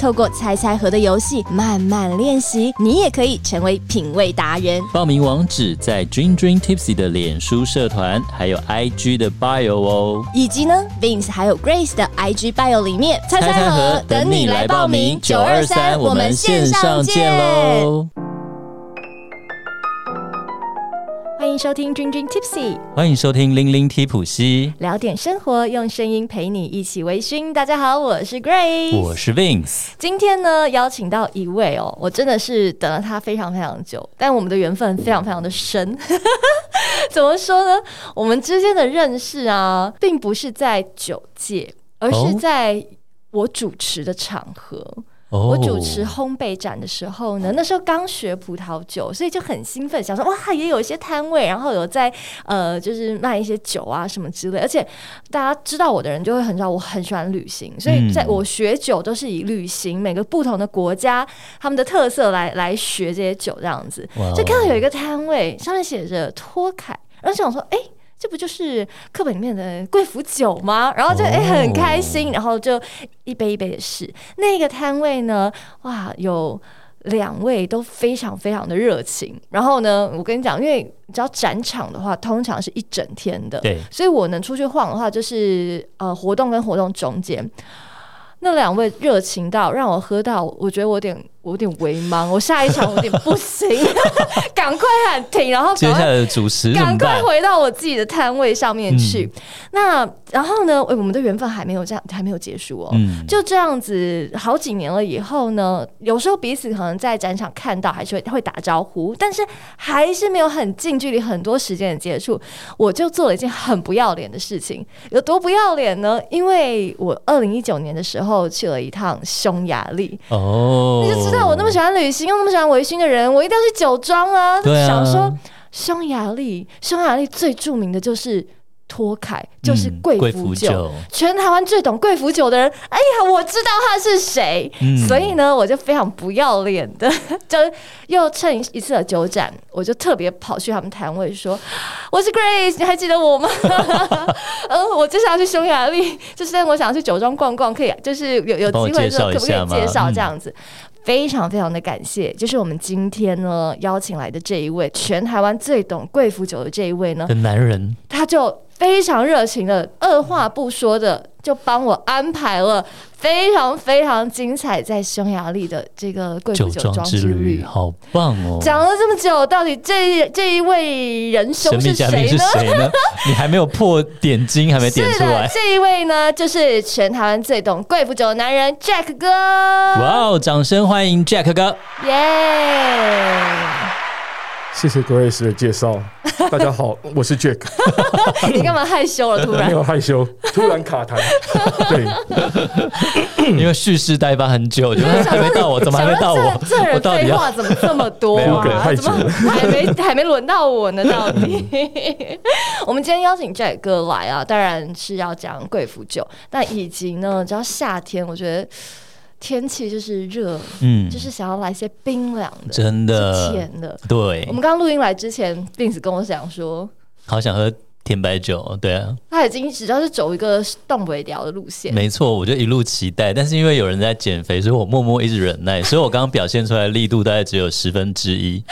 透过猜猜盒的游戏慢慢练习，你也可以成为品味达人。报名网址在 Dream Dream Tipsy 的脸书社团，还有 IG 的 bio 哦，以及呢 Vince 还有 Grace 的 IG bio 里面。猜猜盒等你来报名，九二三我们线上见喽！欢迎收听 Dream Dream Tipsy，欢迎收听拎拎 T 普西，聊点生活，用声音陪你一起微醺。大家好，我是 Grace，我是 Vince。今天呢，邀请到一位哦，我真的是等了他非常非常久，但我们的缘分非常非常的深。怎么说呢？我们之间的认识啊，并不是在酒界，而是在我主持的场合。我主持烘焙展的时候呢，那时候刚学葡萄酒，所以就很兴奋，想说哇，也有一些摊位，然后有在呃，就是卖一些酒啊什么之类。而且大家知道我的人就会很知道我很喜欢旅行，所以在我学酒都是以旅行每个不同的国家他们的特色来来学这些酒这样子。就看到有一个摊位上面写着托凯，然后想说哎。欸这不就是课本里面的贵腐酒吗？然后就哎、欸、很开心，然后就一杯一杯的试。那个摊位呢，哇，有两位都非常非常的热情。然后呢，我跟你讲，因为你知道展场的话，通常是一整天的，对，所以我能出去晃的话，就是呃活动跟活动中间。那两位热情到让我喝到，我觉得我有点我有点微茫，我下一场我有点不行，赶快喊停，然后接下来的主持赶快回到我自己的摊位上面去。嗯、那然后呢，我们的缘分还没有这样，还没有结束哦。嗯、就这样子好几年了以后呢，有时候彼此可能在展场看到，还是会会打招呼，但是还是没有很近距离很多时间的接触。我就做了一件很不要脸的事情，有多不要脸呢？因为我二零一九年的时候。去了一趟匈牙利哦，知道我那么喜欢旅行又那么喜欢微醺的人，我一定要去酒庄啊！对啊，想说匈牙利，匈牙利最著名的就是。托凯就是贵腐酒，酒全台湾最懂贵腐酒的人，哎呀，我知道他是谁，嗯、所以呢，我就非常不要脸的，就又趁一次的酒展，我就特别跑去他们摊位说：“我是 Grace，你还记得我吗？”嗯，我就是要去匈牙利，就是我想要去酒庄逛逛，可以，就是有有机会的时候可不可以介绍这样子？嗯、非常非常的感谢，就是我们今天呢邀请来的这一位，全台湾最懂贵腐酒的这一位呢，的男人，他就。非常热情的，二话不说的就帮我安排了非常非常精彩在匈牙利的这个贵妇酒庄之旅，好棒哦！讲了这么久，到底这这一位仁兄是谁呢？谁呢？你还没有破点睛，还没点出来。这一位呢，就是全台湾最懂贵妇酒的男人 Jack 哥。哇哦！掌声欢迎 Jack 哥！耶、yeah！谢谢 Grace 的介绍。大家好，我是 Jack。你干嘛害羞了？突然没有害羞，突然卡痰。对，因为蓄势待发很久，就还没到我，怎么还没到我？这人废话怎么这么多啊？怎么还没还没轮到我呢？到底？我们今天邀请 Jack 哥来啊，当然是要讲贵腐酒，但以及呢，只要夏天，我觉得。天气就是热，嗯，就是想要来些冰凉的，真的。甜的。对，我们刚刚录音来之前，Vince 跟我讲说，好想喝甜白酒，对啊，他已经只要是走一个冻尾调的路线，没错，我就一路期待，但是因为有人在减肥，所以我默默一直忍耐，所以我刚刚表现出来的力度大概只有十分之一。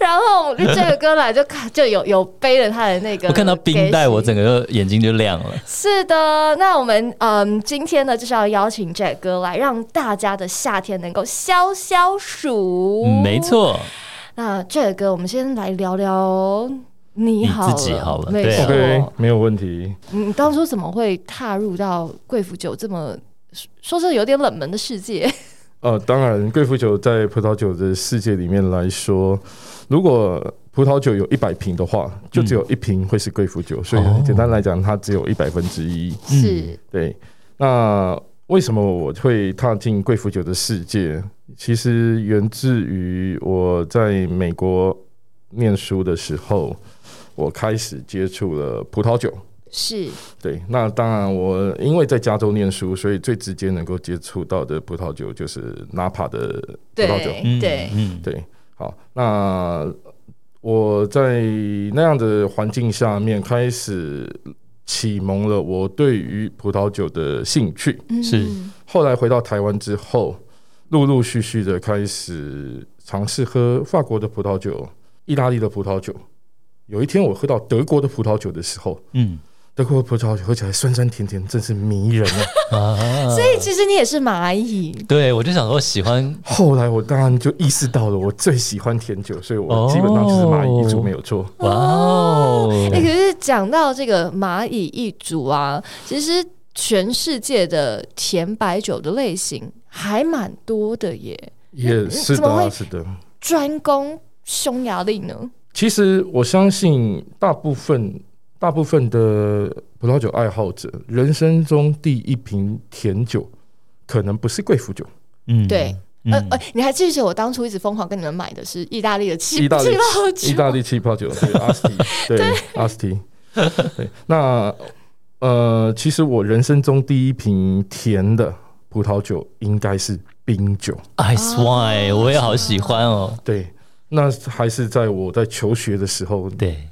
然后这个哥来就看就有有背了他的那个，我看到冰袋，我整个眼睛就亮了。是的，那我们嗯，今天呢就是要邀请 Jack 哥来，让大家的夏天能够消消暑。嗯、没错。那 Jack 哥，我们先来聊聊你好自己好了，没错，对，没有问题。你当初怎么会踏入到贵腐酒这么说是有点冷门的世界？呃，当然，贵腐酒在葡萄酒的世界里面来说。如果葡萄酒有一百瓶的话，就只有一瓶会是贵腐酒，嗯、所以简单来讲，它只有一百分之一。是，对。那为什么我会踏进贵腐酒的世界？其实源自于我在美国念书的时候，我开始接触了葡萄酒。是对，那当然我因为在加州念书，所以最直接能够接触到的葡萄酒就是 Napa 的葡萄酒。对对嗯，对，好，那我在那样的环境下面开始启蒙了我对于葡萄酒的兴趣。是后来回到台湾之后，陆陆续续的开始尝试喝法国的葡萄酒、意大利的葡萄酒。有一天我喝到德国的葡萄酒的时候，嗯。德国葡萄酒喝起来酸酸甜甜，真是迷人啊！啊，所以其实你也是蚂蚁。对，我就想说喜欢。后来我当然就意识到了，我最喜欢甜酒，所以我基本上就是蚂蚁一族没有错。哇哦！哎，可是讲到这个蚂蚁一族啊，其实全世界的甜白酒的类型还蛮多的耶。也是的，是的。专攻匈牙利呢？其实我相信大部分。大部分的葡萄酒爱好者，人生中第一瓶甜酒可能不是贵腐酒。嗯，对。呃呃，你还记不记得我当初一直疯狂跟你们买的是意大利的气泡酒？意大利气泡酒，对，阿斯提，对，阿斯提。对，那呃，其实我人生中第一瓶甜的葡萄酒应该是冰酒，Ice Wine，我也好喜欢哦。对，那还是在我在求学的时候。对。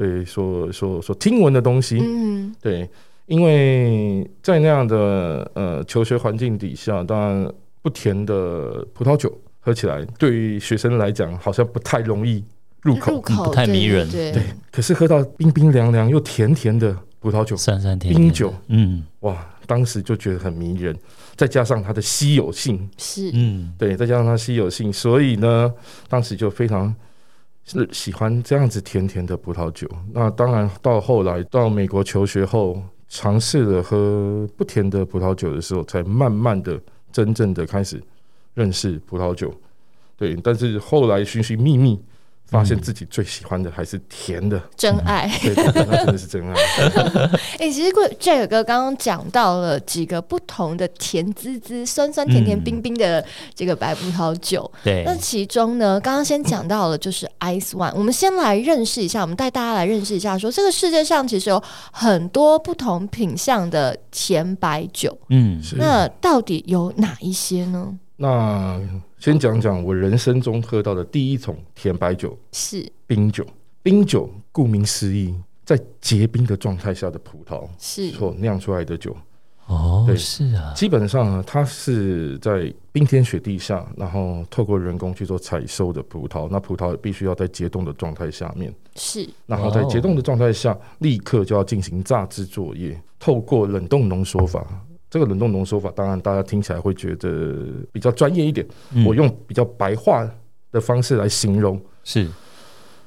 对，所所所听闻的东西，嗯，对，因为在那样的呃求学环境底下，当然不甜的葡萄酒喝起来，对于学生来讲好像不太容易入口，入口不太迷人，对，对。可是喝到冰冰凉凉又甜甜的葡萄酒，酸酸甜甜冰酒，嗯，哇，当时就觉得很迷人，再加上它的稀有性，是，嗯，对，再加上它稀有性，所以呢，当时就非常。是喜欢这样子甜甜的葡萄酒。那当然，到后来到美国求学后，尝试了喝不甜的葡萄酒的时候，才慢慢的、真正的开始认识葡萄酒。对，但是后来寻寻觅觅。发现自己最喜欢的还是甜的真爱，对，那真的是真爱。哎，其实 Jack 哥刚刚讲到了几个不同的甜滋滋、酸酸甜甜、冰冰的这个白葡萄酒。对，那其中呢，刚刚先讲到了就是 Ice Wine。我们先来认识一下，我们带大家来认识一下，说这个世界上其实有很多不同品相的甜白酒。嗯，那到底有哪一些呢？那先讲讲我人生中喝到的第一桶甜白酒是冰酒。冰酒顾名思义，在结冰的状态下的葡萄是所酿出来的酒。哦，对，是啊。基本上呢，它是在冰天雪地下，然后透过人工去做采收的葡萄。那葡萄必须要在结冻的状态下面，是。然后在结冻的状态下，立刻就要进行榨汁作业，透过冷冻浓缩法。这个冷冻浓缩法，当然大家听起来会觉得比较专业一点。嗯、我用比较白话的方式来形容，是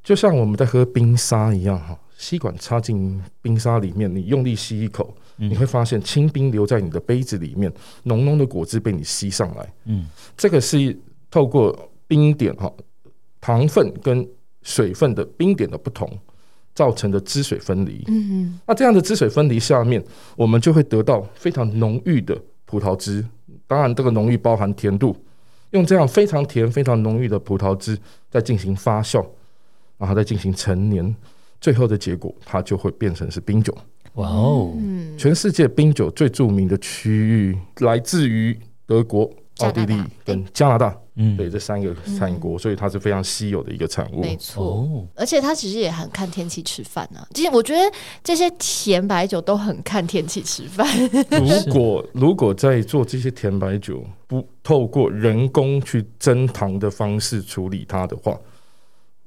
就像我们在喝冰沙一样哈，吸管插进冰沙里面，你用力吸一口，嗯、你会发现清冰留在你的杯子里面，浓浓的果汁被你吸上来。嗯，这个是透过冰点哈，糖分跟水分的冰点的不同。造成的汁水分离，嗯嗯，那这样的汁水分离下面，我们就会得到非常浓郁的葡萄汁。当然，这个浓郁包含甜度，用这样非常甜、非常浓郁的葡萄汁再进行发酵，然后再进行陈年，最后的结果它就会变成是冰酒。哇哦！全世界冰酒最著名的区域来自于德国。奥地利跟加拿大，嗯，对，这三个产国，所以它是非常稀有的一个产物。没错，而且它其实也很看天气吃饭呢。其实我觉得这些甜白酒都很看天气吃饭。如果如果在做这些甜白酒，不透过人工去增糖的方式处理它的话，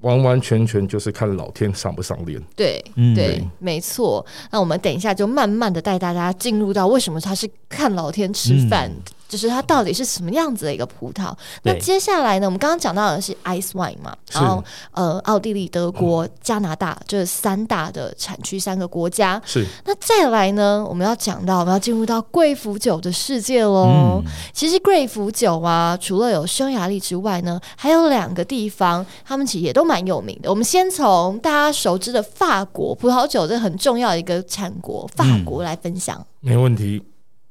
完完全全就是看老天赏不赏脸。对，对，没错。那我们等一下就慢慢的带大家进入到为什么它是看老天吃饭。就是它到底是什么样子的一个葡萄？那接下来呢？我们刚刚讲到的是 Ice Wine 嘛，然后呃，奥地利、德国、加拿大这三大的产区三个国家。是。那再来呢？我们要讲到，我们要进入到贵腐酒的世界喽。其实贵腐酒啊，除了有匈牙利之外呢，还有两个地方，他们其实也都蛮有名的。我们先从大家熟知的法国葡萄酒，这很重要的一个产国，法国来分享。没问题。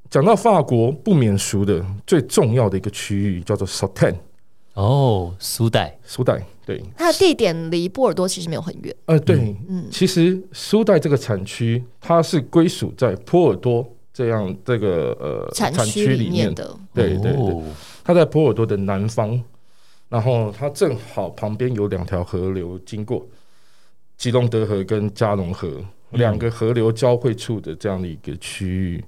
讲到法国不免俗的最重要的一个区域叫做 Sauternes 哦，苏代，苏代，对，它的地点离波尔多其实没有很远。呃，对，嗯，其实苏代这个产区它是归属在波尔多这样这个呃产区里面的，对对对，它在波尔多的南方，然后它正好旁边有两条河流经过，吉隆德河跟加龙河两个河流交汇处的这样的一个区域。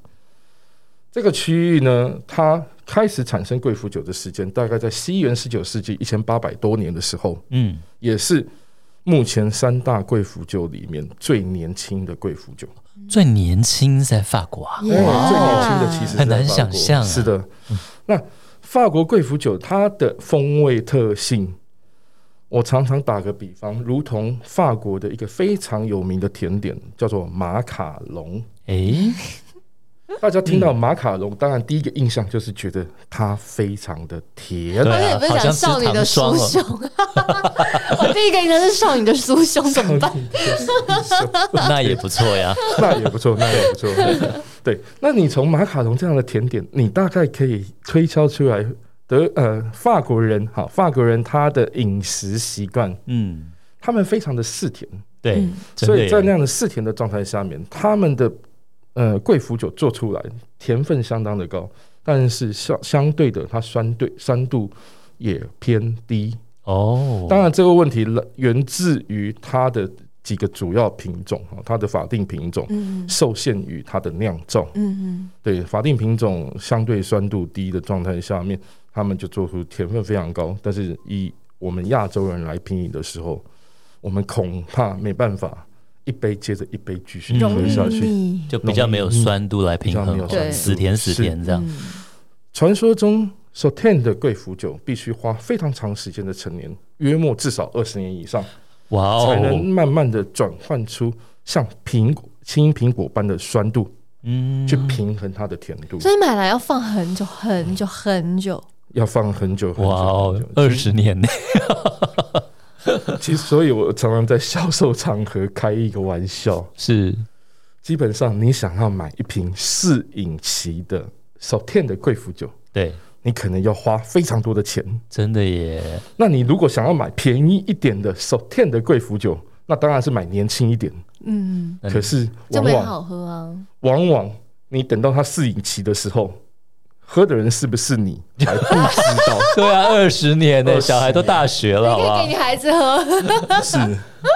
这个区域呢，它开始产生贵腐酒的时间大概在西元十九世纪一千八百多年的时候，嗯，也是目前三大贵腐酒里面最年轻的贵腐酒。最年轻在法国啊，对，最年轻的其实很难想象。是的，那法国贵腐酒它的风味特性，我常常打个比方，如同法国的一个非常有名的甜点叫做马卡龙，诶。大家听到马卡龙，当然第一个印象就是觉得它非常的甜。对啊，不是讲少女的酥胸，我第一个印象是少女的酥胸，怎么办？那也不错呀，那也不错，那也不错。对，那你从马卡龙这样的甜点，你大概可以推敲出来德呃法国人哈，法国人他的饮食习惯，嗯，他们非常的嗜甜，对，所以在那样的嗜甜的状态下面，他们的。呃，贵腐酒做出来甜分相当的高，但是相相对的，它酸对酸度也偏低哦。当然，这个问题来源自于它的几个主要品种哈，它的法定品种受限于它的酿造。嗯嗯，对，法定品种相对酸度低的状态下面，他们就做出甜分非常高。但是以我们亚洲人来品饮的时候，我们恐怕没办法。一杯接着一杯继续喝下去，就比较没有酸度来平衡，对，死甜死甜这样。传说中，Sauternes 的贵腐酒必须花非常长时间的陈年，约莫至少二十年以上，哇，才能慢慢的转换出像苹果、青苹果般的酸度，嗯，去平衡它的甜度。所以买来要放很久很久很久，要放很久很久，哇，二十年呢。其实，所以我常常在销售场合开一个玩笑，是。基本上你想要买一瓶试饮期的 Sauternes 的贵腐酒，对，你可能要花非常多的钱，真的耶。那你如果想要买便宜一点的 Sauternes 的贵腐酒，那当然是买年轻一点，嗯，可是往往好喝啊，往往你等到它试饮期的时候。喝的人是不是你？还不知道？对啊，二十年呢，小孩都大学了，好不好？给你孩子喝，是，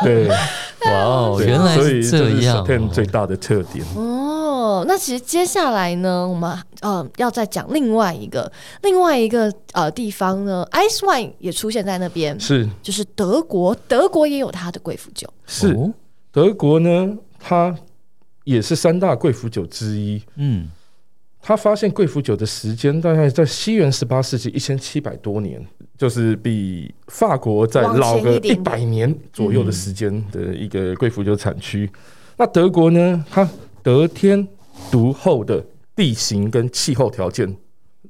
对，哇哦，原来是这样最大的特点。哦，那其实接下来呢，我们呃要再讲另外一个另外一个呃地方呢，Ice Wine 也出现在那边，是，就是德国，德国也有它的贵腐酒，是，德国呢，它也是三大贵腐酒之一，嗯。他发现贵腐酒的时间大概在西元十八世纪一千七百多年，就是比法国再老个一百年左右的时间的一个贵腐酒产区。那德国呢？它得天独厚的地形跟气候条件，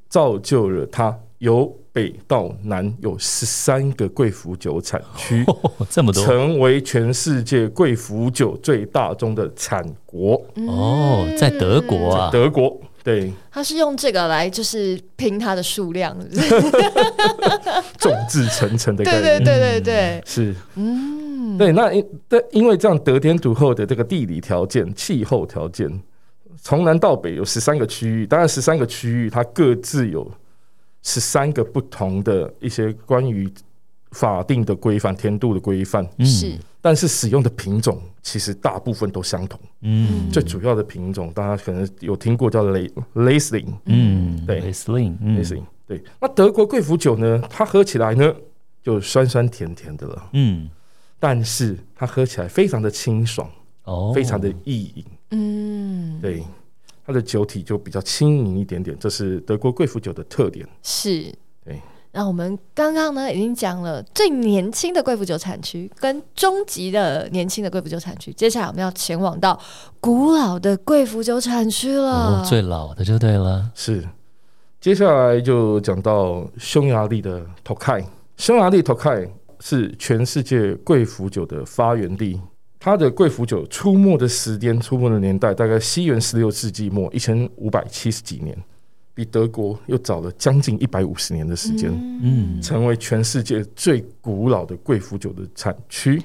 造就了它由北到南有十三个贵腐酒产区，这么多，成为全世界贵腐酒最大宗的产国。哦，在德国啊，德国。对，他是用这个来就是拼它的数量，众志成城的概念。对对对对对，嗯、是，嗯，对，那因对，因为这样得天独厚的这个地理条件、气候条件，从南到北有十三个区域，当然十三个区域它各自有十三个不同的一些关于法定的规范、天度的规范，是。但是使用的品种其实大部分都相同。嗯，最主要的品种大家可能有听过叫雷雷司令。嗯，对，雷司令，雷司令。对，那德国贵腐酒呢？它喝起来呢就酸酸甜甜的了。嗯，但是它喝起来非常的清爽，哦，非常的易饮。嗯，对，它的酒体就比较轻盈一点点，这是德国贵腐酒的特点。是，对。那我们刚刚呢已经讲了最年轻的贵腐酒产区跟中级的年轻的贵腐酒产区，接下来我们要前往到古老的贵腐酒产区了。哦，最老的就对了。是，接下来就讲到匈牙利的 Tokai，。匈牙利 Tokai 是全世界贵腐酒的发源地，它的贵腐酒出没的时间、出没的年代，大概西元十六世纪末，一千五百七十几年，比德国又早了将近一百五十年的时间，嗯，成为全世界最古老的贵腐酒的产区。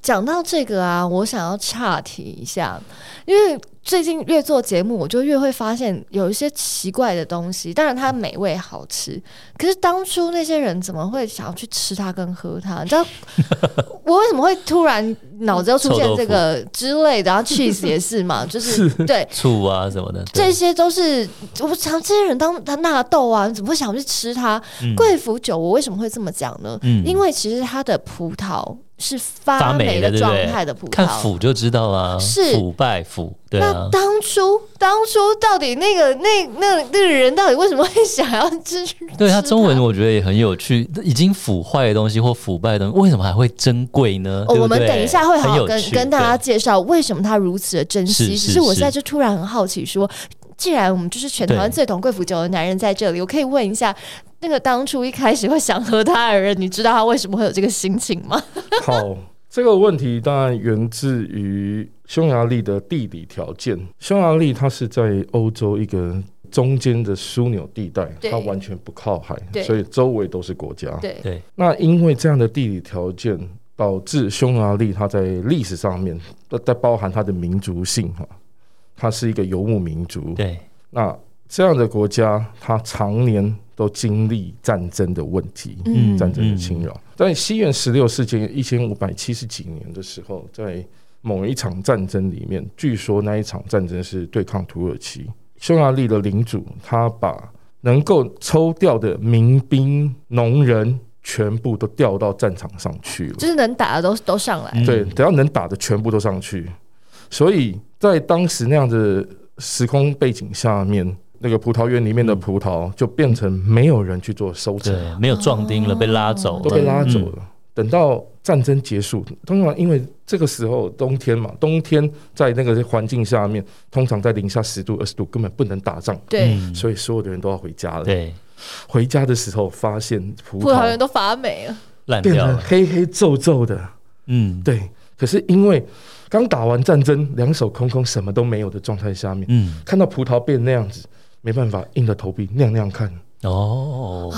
讲到这个啊，我想要岔题一下，因为最近越做节目，我就越会发现有一些奇怪的东西。当然它美味好吃，可是当初那些人怎么会想要去吃它跟喝它？你知道 我为什么会突然脑子要出现这个之类的？然后 cheese 也是嘛，就是对醋啊什么的，这些都是我常这些人当他纳豆啊，你怎么会想去吃它？贵腐酒我为什么会这么讲呢？嗯，因为其实它的葡萄。是发霉的状态的葡萄，看腐就知道啊，是腐败腐。对啊，那当初当初到底那个那那那个人到底为什么会想要吃？对他中文我觉得也很有趣，已经腐坏的东西或腐败的东西，为什么还会珍贵呢？哦，我们等一下会好好跟跟大家介绍为什么他如此的珍惜。只是我现在就突然很好奇说，既然我们就是全台湾最懂贵腐酒的男人在这里，我可以问一下。那个当初一开始会想喝它的人，你知道他为什么会有这个心情吗？好，这个问题当然源自于匈牙利的地理条件。匈牙利它是在欧洲一个中间的枢纽地带，它完全不靠海，所以周围都是国家。对对。那因为这样的地理条件，导致匈牙利它在历史上面，在包含它的民族性哈，它是一个游牧民族。对。那这样的国家，它常年。都经历战争的问题，嗯，战争的侵扰。在西元十六世纪一千五百七十几年的时候，在某一场战争里面，据说那一场战争是对抗土耳其。匈牙利的领主他把能够抽调的民兵、农人全部都调到战场上去了，就是能打的都都上来。对，只要能打的全部都上去。所以在当时那样的时空背景下面。那个葡萄园里面的葡萄就变成没有人去做收成，没有壮丁了，被拉走，都被拉走了。等到战争结束，通常因为这个时候冬天嘛，冬天在那个环境下面，通常在零下十度、二十度，根本不能打仗，对，所以所有的人都要回家了。对，回家的时候发现葡萄园都发霉了，烂掉了，黑黑皱皱的。嗯，对。可是因为刚打完战争，两手空空，什么都没有的状态下面，嗯，看到葡萄变那样子。没办法，硬着头皮酿酿看哦，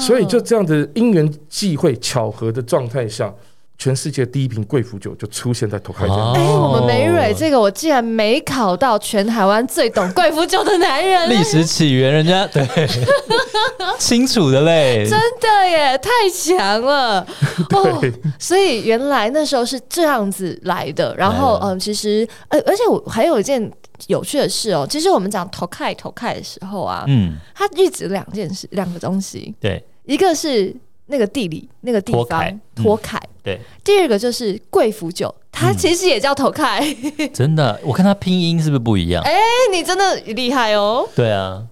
所以就这样子因缘际会巧合的状态下，全世界第一瓶贵腐酒就出现在托开这里。哎、欸，我们梅蕊这个我竟然没考到全台湾最懂贵腐酒的男人，历史起源人家对。清楚的嘞，真的耶，太强了。哦！所以原来那时候是这样子来的，然后嗯，其实呃，而且我还有一件。有趣的事哦，其实我们讲托开托开的时候啊，嗯，它一直两件事，两个东西，对，一个是那个地理那个地方托开，对，第二个就是贵腐酒，它其实也叫托开，嗯、真的，我看它拼音是不是不一样？哎、欸，你真的厉害哦！对啊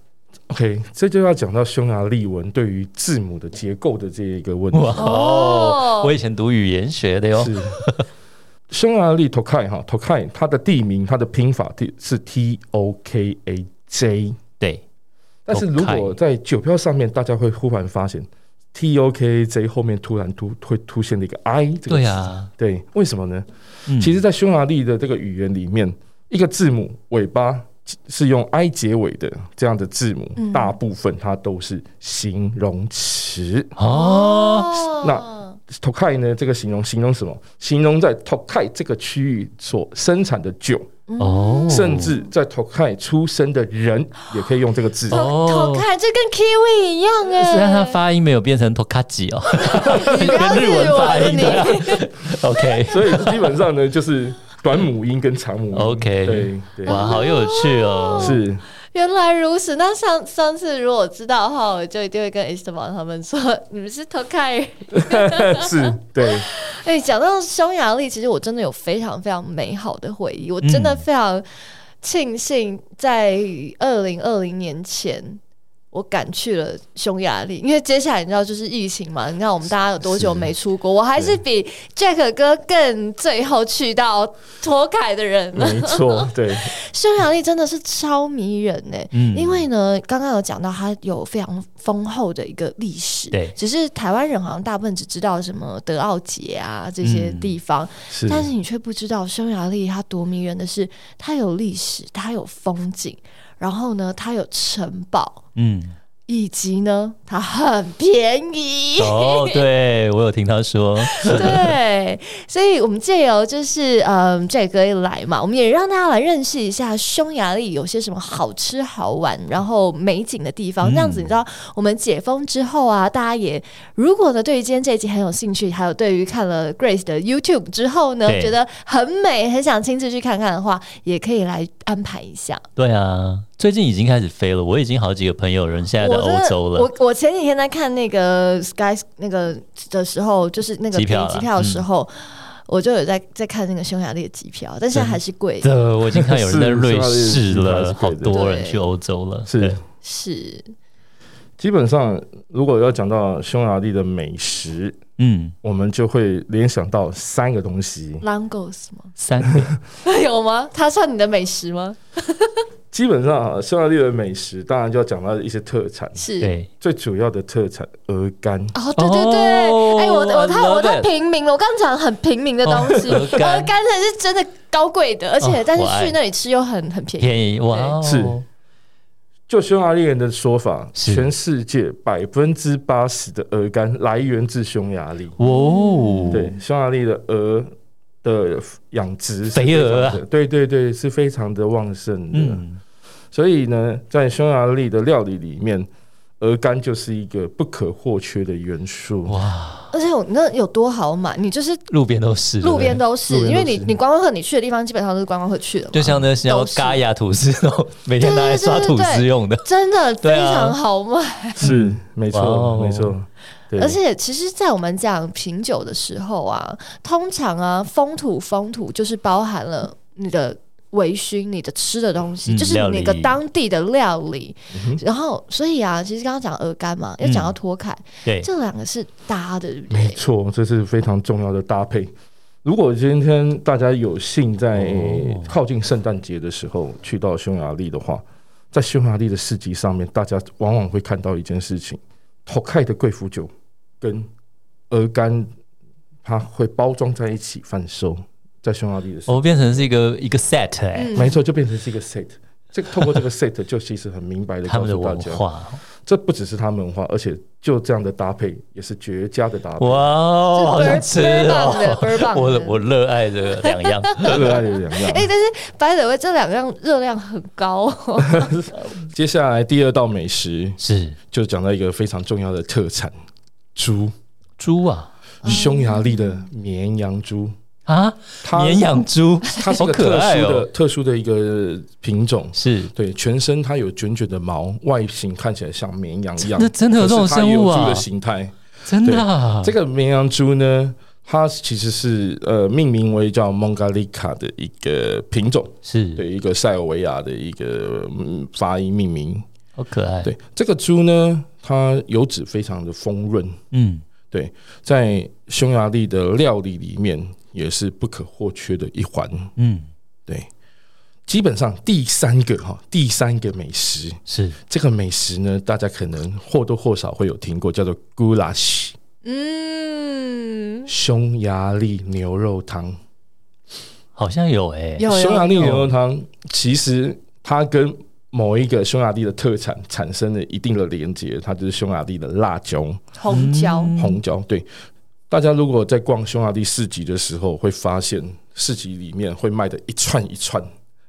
，OK，这就要讲到匈牙利文对于字母的结构的这一个问题哦。我以前读语言学的哟。是匈牙利 Tokai 哈 Tokai，，它的地名它的拼法是 T O K A J，对。但是如果在酒标上面，大家会忽然发现 T O K A J 后面突然突会出现了一个 I 这个字，对啊，对，为什么呢？嗯、其实，在匈牙利的这个语言里面，一个字母尾巴是用 I 结尾的这样的字母，嗯、大部分它都是形容词哦。那 Tokai 呢？这个形容形容什么？形容在 Tokai 这个区域所生产的酒哦，甚至在 Tokai 出生的人也可以用这个字。哦，托开这跟 Kiwi 一样哎，虽然它发音没有变成托卡吉哦，跟 日文发音的。OK，所以基本上呢，就是短母音跟长母音。OK，对对，哇，好有趣哦，是。原来如此，那上上次如果知道的话，我就一定会跟 Esteban 他们说，你们是偷看，是，对。哎、欸，讲到匈牙利，其实我真的有非常非常美好的回忆，我真的非常庆幸在二零二零年前我赶去了匈牙利，因为接下来你知道就是疫情嘛，你看我们大家有多久没出国？我还是比 Jack 哥更最后去到托凯的人。没错，对，匈牙利真的是超迷人呢、欸。嗯，因为呢，刚刚有讲到它有非常丰厚的一个历史。对，只是台湾人好像大部分只知道什么德奥捷啊这些地方，但是你却不知道匈牙利它多迷人的是，它有历史，它有风景。然后呢，它有城堡，嗯，以及呢，它很便宜。哦，对，我有听他说，对，所以我们借由就是嗯，这个一来嘛，我们也让大家来认识一下匈牙利有些什么好吃好玩，然后美景的地方。嗯、这样子，你知道，我们解封之后啊，大家也如果呢对于今天这一集很有兴趣，还有对于看了 Grace 的 YouTube 之后呢，觉得很美，很想亲自去看看的话，也可以来安排一下。对啊。最近已经开始飞了，我已经好几个朋友人现在在欧洲了。我我前几天在看那个 Sky 那个的时候，就是那个机票机票的时候，嗯、我就有在在看那个匈牙利的机票，但是还是贵的。的我已经看有人在瑞士了，好多人去欧洲了。是是，基本上如果要讲到匈牙利的美食，嗯，我们就会联想到三个东西。Langos 吗？三个 有吗？它算你的美食吗？基本上啊，匈牙利的美食当然就要讲到一些特产，是。对。最主要的特产鹅肝。哦，对对对，哎、oh, 欸，我我太我太平民了，我刚讲很平民的东西，鹅肝才是真的高贵的，而且、oh, 但是去那里吃又很很便宜，便宜哇！是，就匈牙利人的说法，全世界百分之八十的鹅肝来源自匈牙利。哦，对，匈牙利的鹅的养殖，肥鹅啊，对对对，是非常的旺盛的。嗯所以呢，在匈牙利的料理里面，鹅肝就是一个不可或缺的元素。哇！而且有那有多好买？你就是路边都是，路边都是，因为你你观光客你去的地方基本上都是观光客去的，就像那些嘎雅吐司那种，每天拿来刷吐司用的，真的非常好卖。是，没错，没错。而且，其实，在我们讲品酒的时候啊，通常啊，风土风土就是包含了你的。微醺你的吃的东西，嗯、就是那个当地的料理，然后所以啊，其实刚刚讲鹅肝嘛，要讲到托凯，嗯、对，这两个是搭的，没错，这是非常重要的搭配。如果今天大家有幸在靠近圣诞节的时候去到匈牙利的话，在匈牙利的市集上面，大家往往会看到一件事情：托凯的贵腐酒跟鹅肝，它会包装在一起贩售。在匈牙利的时候，我变成是一个一个 set 哎、欸，没错，就变成是一个 set。这个透过这个 set，就其实很明白的告诉大家，他们的文，这不只是他们文化，而且就这样的搭配也是绝佳的搭配。哇哦，好想吃哦！我我热爱这两样，热爱这两样。哎、欸，但是 by the way，这两样热量很高、哦。接下来第二道美食是，就讲到一个非常重要的特产——猪猪啊，匈牙利的绵羊猪。啊，绵羊猪，它是个特殊的、特殊的一个品种，是对，全身它有卷卷的毛，外形看起来像绵羊一样。那真的有这种生物啊？猪的形态，真的啊。这个绵羊猪呢，它其实是呃命名为叫蒙嘎利卡的一个品种，是对一个塞尔维亚的一个发音命名。好可爱。对这个猪呢，它油脂非常的丰润，嗯，对，在匈牙利的料理里面。也是不可或缺的一环。嗯，对，基本上第三个哈，第三个美食。是。这个美食呢，大家可能或多或少会有听过，叫做 Goulash。嗯，匈牙利牛肉汤。好像有哎、欸，匈牙利牛肉汤其实它跟某一个匈牙利的特产产生了一定的连接，它就是匈牙利的辣椒，红椒，红椒，对。大家如果在逛匈牙利市集的时候，会发现市集里面会卖的一串一串、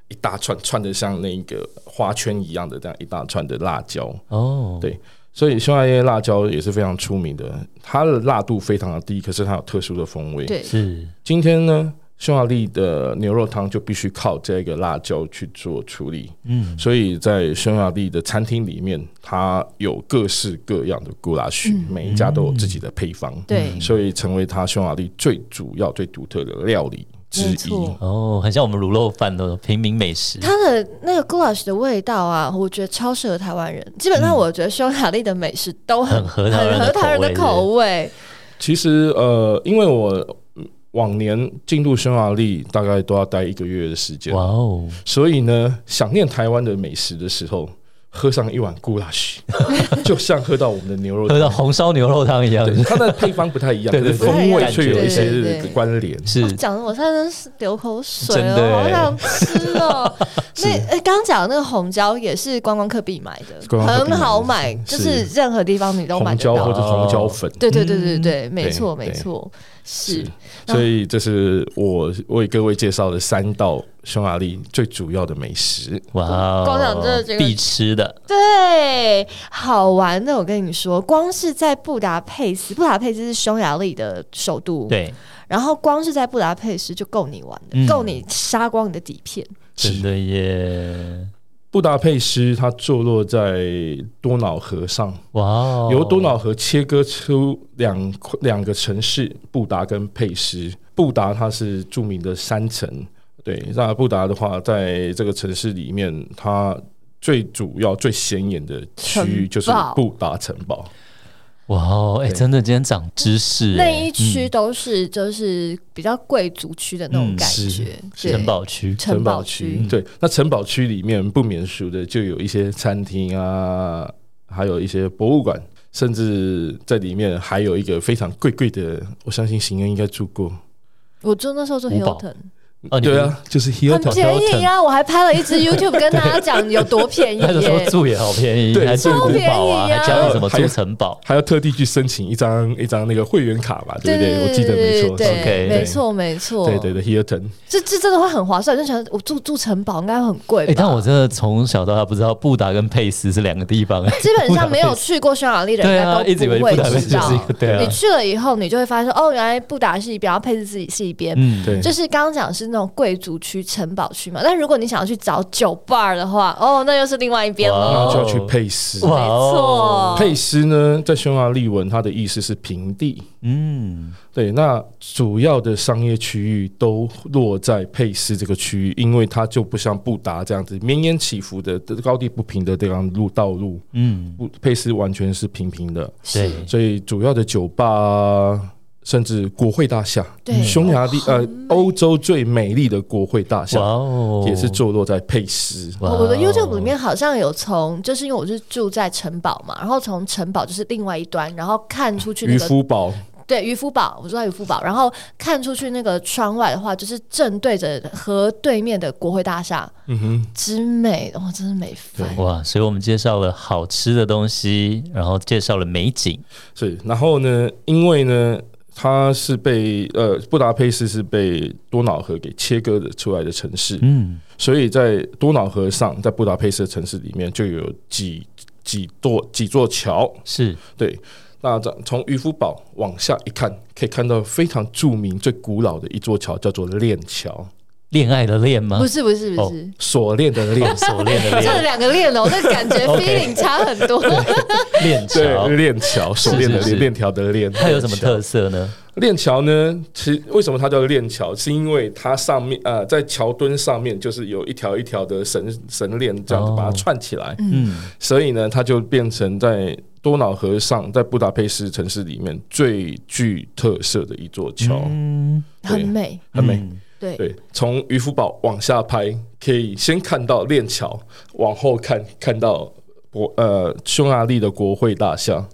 一大串串的像那个花圈一样的这样一大串的辣椒哦，对，所以匈牙利辣椒也是非常出名的，它的辣度非常的低，可是它有特殊的风味。对，是今天呢。匈牙利的牛肉汤就必须靠这个辣椒去做处理，嗯，所以在匈牙利的餐厅里面，它有各式各样的古拉许，每一家都有自己的配方，对，所以成为它匈牙利最主要、最独特的料理之一。哦，很像我们卤肉饭的平民美食。它的那个 goulash 的味道啊，我觉得超适合台湾人。基本上，我觉得匈牙利的美食都很、嗯、很合很合台湾人的口味。其实呃，因为我往年进入匈牙利大概都要待一个月的时间，哇哦！所以呢，想念台湾的美食的时候。喝上一碗 goulash，就像喝到我们的牛肉汤，喝到红烧牛肉汤一样。它的配方不太一样，对对对，风味却有一些关联。是讲的我现在是流口水了，好想吃哦。那诶，刚刚讲的那个红椒也是观光客必买的，很好买，就是任何地方你都买得到。红椒或者红椒粉，对对对对对，没错没错。是，所以这是我为各位介绍的三道匈牙利最主要的美食。哇，光想这必吃的，对，好玩的。我跟你说，光是在布达佩斯，布达佩斯是匈牙利的首都，对。然后光是在布达佩斯就够你玩的，够你杀光你的底片，真的耶。布达佩斯它坐落在多瑙河上，哇！由多瑙河切割出两两个城市，布达跟佩斯。布达它是著名的山城，对。那布达的话，在这个城市里面，它最主要、最显眼的区域就是布达城堡。哇哦，哎，真的今天长知识。那一区都是就是比较贵族区的那种感觉，城堡区，城堡区。对，那城堡区里面不免俗的就有一些餐厅啊，还有一些博物馆，甚至在里面还有一个非常贵贵的，我相信行恩应该住过。我住那时候住 Hilton。哦，对啊，就是 Hilton，很便宜啊！我还拍了一支 YouTube 跟大家讲有多便宜。他就说住也好便宜，对，超便宜啊！还教你怎么住城堡，还要特地去申请一张一张那个会员卡吧，对不对？我记得没错，对，没错没错，对对对，Hilton，这这真的会很划算，就想我住住城堡应该会很贵。哎，但我真的从小到大不知道布达跟佩斯是两个地方，基本上没有去过匈牙利的人应该都 不会知道。你去了以后，你就会发现哦，原来布达是一边，然后佩斯自己是一边，嗯，对，就是刚刚讲的是那种贵族区。城堡区嘛，但如果你想要去找酒吧的话，哦，那又是另外一边了，那就要去佩斯。没错，佩斯呢，在匈牙利文，它的意思是平地。嗯，对，那主要的商业区域都落在佩斯这个区域，因为它就不像布达这样子绵延起伏的高低不平的这样路道路。嗯，佩斯完全是平平的，对，所以主要的酒吧。甚至国会大厦，对，匈牙利呃，欧洲最美丽的国会大厦，也是坐落在佩斯。我的 YouTube 里面好像有从，就是因为我是住在城堡嘛，然后从城堡就是另外一端，然后看出去那个渔夫堡，对，渔夫堡，我住在渔夫堡，然后看出去那个窗外的话，就是正对着河对面的国会大厦，嗯哼，之美，哇，真是美翻。哇！所以我们介绍了好吃的东西，然后介绍了美景，是，然后呢，因为呢。它是被呃，布达佩斯是被多瑙河给切割的出来的城市，嗯，所以在多瑙河上，在布达佩斯的城市里面就有几几座几座桥，是对。那从渔夫堡往下一看，可以看到非常著名、最古老的一座桥，叫做链桥。恋爱的恋吗？不是不是不是，锁链的链，锁链的链，这两个链哦，那感觉 feeling 差很多。链桥，链桥，锁链的链，链条的链，它有什么特色呢？链桥呢，其实为什么它叫链桥？是因为它上面呃，在桥墩上面就是有一条一条的绳绳链这样子把它串起来，嗯，所以呢，它就变成在多瑙河上，在布达佩斯城市里面最具特色的一座桥，嗯，很美，很美。对对，从渔夫堡往下拍，可以先看到链桥，往后看看到国呃匈牙利的国会大厦，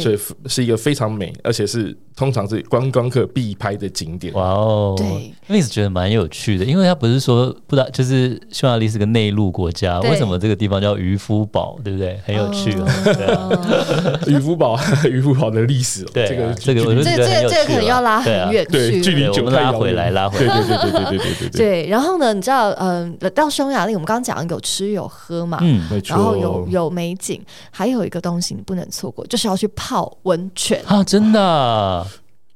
所以是一个非常美，而且是。通常是观光客必拍的景点。哇哦，对，因为直觉得蛮有趣的，因为它不是说不知道，就是匈牙利是个内陆国家，为什么这个地方叫渔夫堡，对不对？很有趣哦，渔夫堡，渔夫堡的历史，对这个这个，我觉得这这可能要拉很远，对距离久拉回来，拉回来，对对对对对对对。对，然后呢，你知道，嗯，到匈牙利，我们刚刚讲有吃有喝嘛，嗯，然后有有美景，还有一个东西你不能错过，就是要去泡温泉。啊，真的。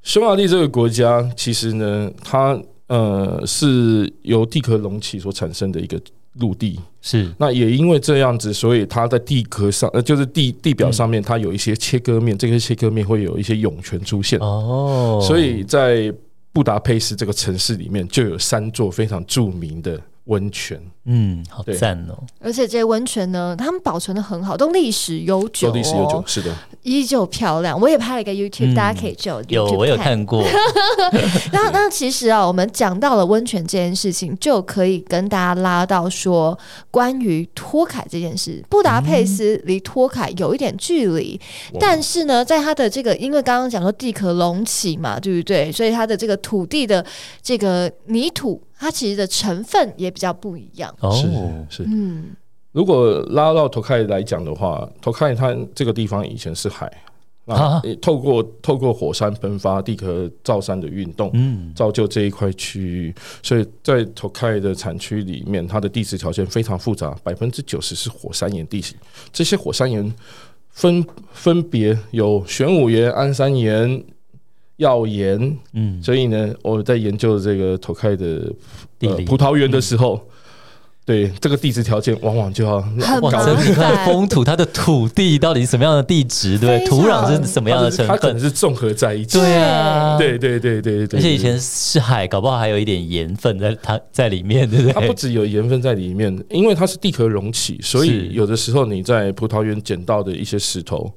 匈牙利这个国家，其实呢，它呃是由地壳隆起所产生的一个陆地，是。那也因为这样子，所以它在地壳上，呃，就是地地表上面，它有一些切割面，嗯、这个切割面会有一些涌泉出现。哦。所以在布达佩斯这个城市里面就有三座非常著名的温泉。嗯，好赞哦！而且这些温泉呢，他们保存的很好，都历史悠久，历史悠久，是的，依旧漂亮。我也拍了一个 YouTube，、嗯、大家可以就有我有看过。那那其实啊，我们讲到了温泉这件事情，就可以跟大家拉到说关于托凯这件事。布达佩斯离托凯有一点距离，嗯、但是呢，在它的这个，因为刚刚讲说地壳隆起嘛，对不对？所以它的这个土地的这个泥土。它其实的成分也比较不一样。哦，是是，嗯，如果拉到托开来讲的话，托开它这个地方以前是海，啊，透过透过火山喷发、地壳造山的运动，嗯，造就这一块区域。所以在托开的产区里面，它的地质条件非常复杂，百分之九十是火山岩地形。这些火山岩分分别有玄武岩、安山岩。要盐，嗯，所以呢，我在研究这个托凯的、呃、葡萄园的时候，嗯、对这个地质条件，往往就要很搞清楚它的风土，它的土地到底是什么样的地质，对，土壤是什么样的成分，它可能是综合在一起，对。啊，对。对对对对，而且以前是海，搞不好还有一点盐分在它在里面，对不对？它不只有盐分在里面，因为它是地壳隆起，所以有的时候你在葡萄园捡到的一些石头。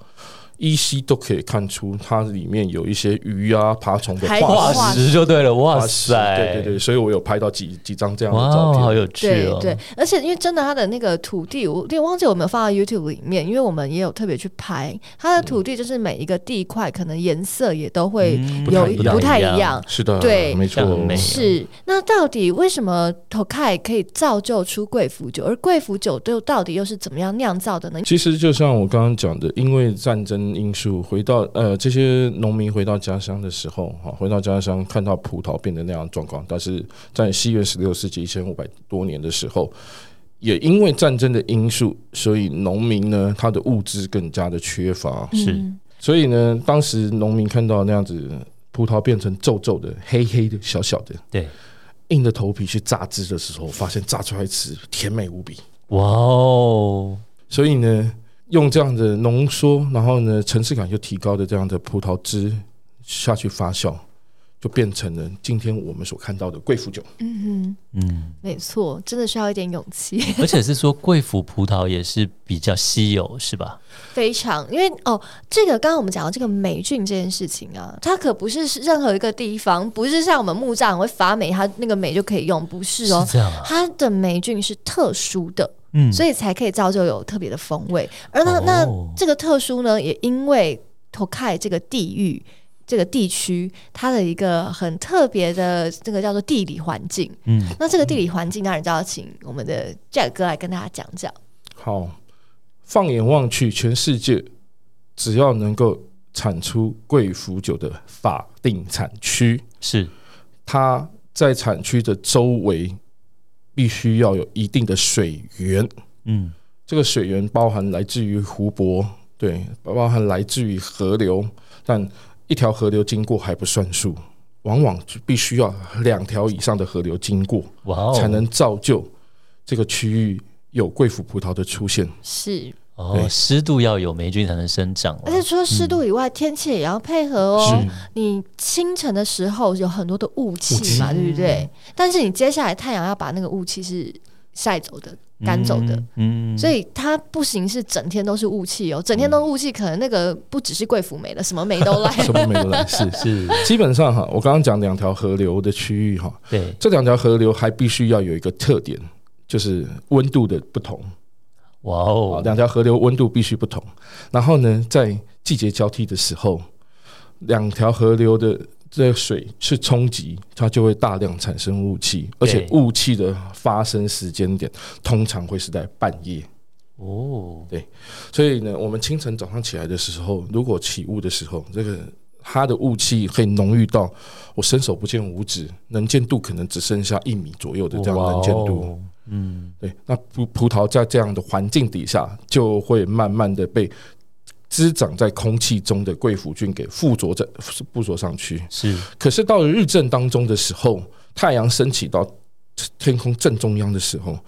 依稀都可以看出，它里面有一些鱼啊、爬虫的化石，就对了。哇塞，对对对，所以我有拍到几几张这样的照片，好有趣哦。对，对，而且因为真的，它的那个土地，我有点忘记我们有放到 YouTube 里面，因为我们也有特别去拍它的土地，就是每一个地块可能颜色也都会有不太一样。是的，对，没错，是。那到底为什么 Tokai 可以造就出贵腐酒，而贵腐酒都到底又是怎么样酿造的呢？其实就像我刚刚讲的，因为战争。因素回到呃，这些农民回到家乡的时候，哈，回到家乡看到葡萄变得那样状况，但是在西元十六世纪一千五百多年的时候，也因为战争的因素，所以农民呢，他的物资更加的缺乏，是，所以呢，当时农民看到那样子葡萄变成皱皱的、黑黑的、小小的，对，硬着头皮去榨汁的时候，发现榨出来吃甜美无比，哇哦，所以呢。用这样的浓缩，然后呢，层次感就提高的这样的葡萄汁下去发酵，就变成了今天我们所看到的贵腐酒。嗯哼，嗯，没错，真的需要一点勇气。而且是说贵腐葡萄也是比较稀有，是吧？非常，因为哦，这个刚刚我们讲到这个霉菌这件事情啊，它可不是任何一个地方，不是像我们木栅会发霉，它那个霉就可以用，不是哦，是这样啊，它的霉菌是特殊的。嗯，所以才可以造就有特别的风味。而那、哦、那这个特殊呢，也因为托凯这个地域、这个地区，它的一个很特别的这个叫做地理环境。嗯，那这个地理环境，当然就要请我们的 Jack 哥来跟大家讲讲。好，放眼望去，全世界只要能够产出贵腐酒的法定产区，是它在产区的周围。必须要有一定的水源，嗯，这个水源包含来自于湖泊，对，包含来自于河流，但一条河流经过还不算数，往往必须要两条以上的河流经过，哇，才能造就这个区域有贵腐葡萄的出现。是。哦，湿度要有霉菌才能生长，而且除了湿度以外，嗯、天气也要配合哦。你清晨的时候有很多的雾气嘛，对不对？但是你接下来太阳要把那个雾气是晒走的、赶走的，嗯，所以它不行是整天都是雾气哦，整天都雾气，可能那个不只是贵腐霉了，什么霉都来，什么霉都来，是是。基本上哈，我刚刚讲两条河流的区域哈，对，这两条河流还必须要有一个特点，就是温度的不同。哇哦，两条河流温度必须不同，然后呢，在季节交替的时候，两条河流的这个水是冲击，它就会大量产生雾气，而且雾气的发生时间点通常会是在半夜。哦，对，所以呢，我们清晨早上起来的时候，如果起雾的时候，这个它的雾气可以浓郁到我伸手不见五指，能见度可能只剩下一米左右的这样能见度。嗯，对，那葡葡萄在这样的环境底下，就会慢慢的被滋长在空气中的贵腐菌给附着在附着上去。是，可是到了日正当中的时候，太阳升起到天空正中央的时候，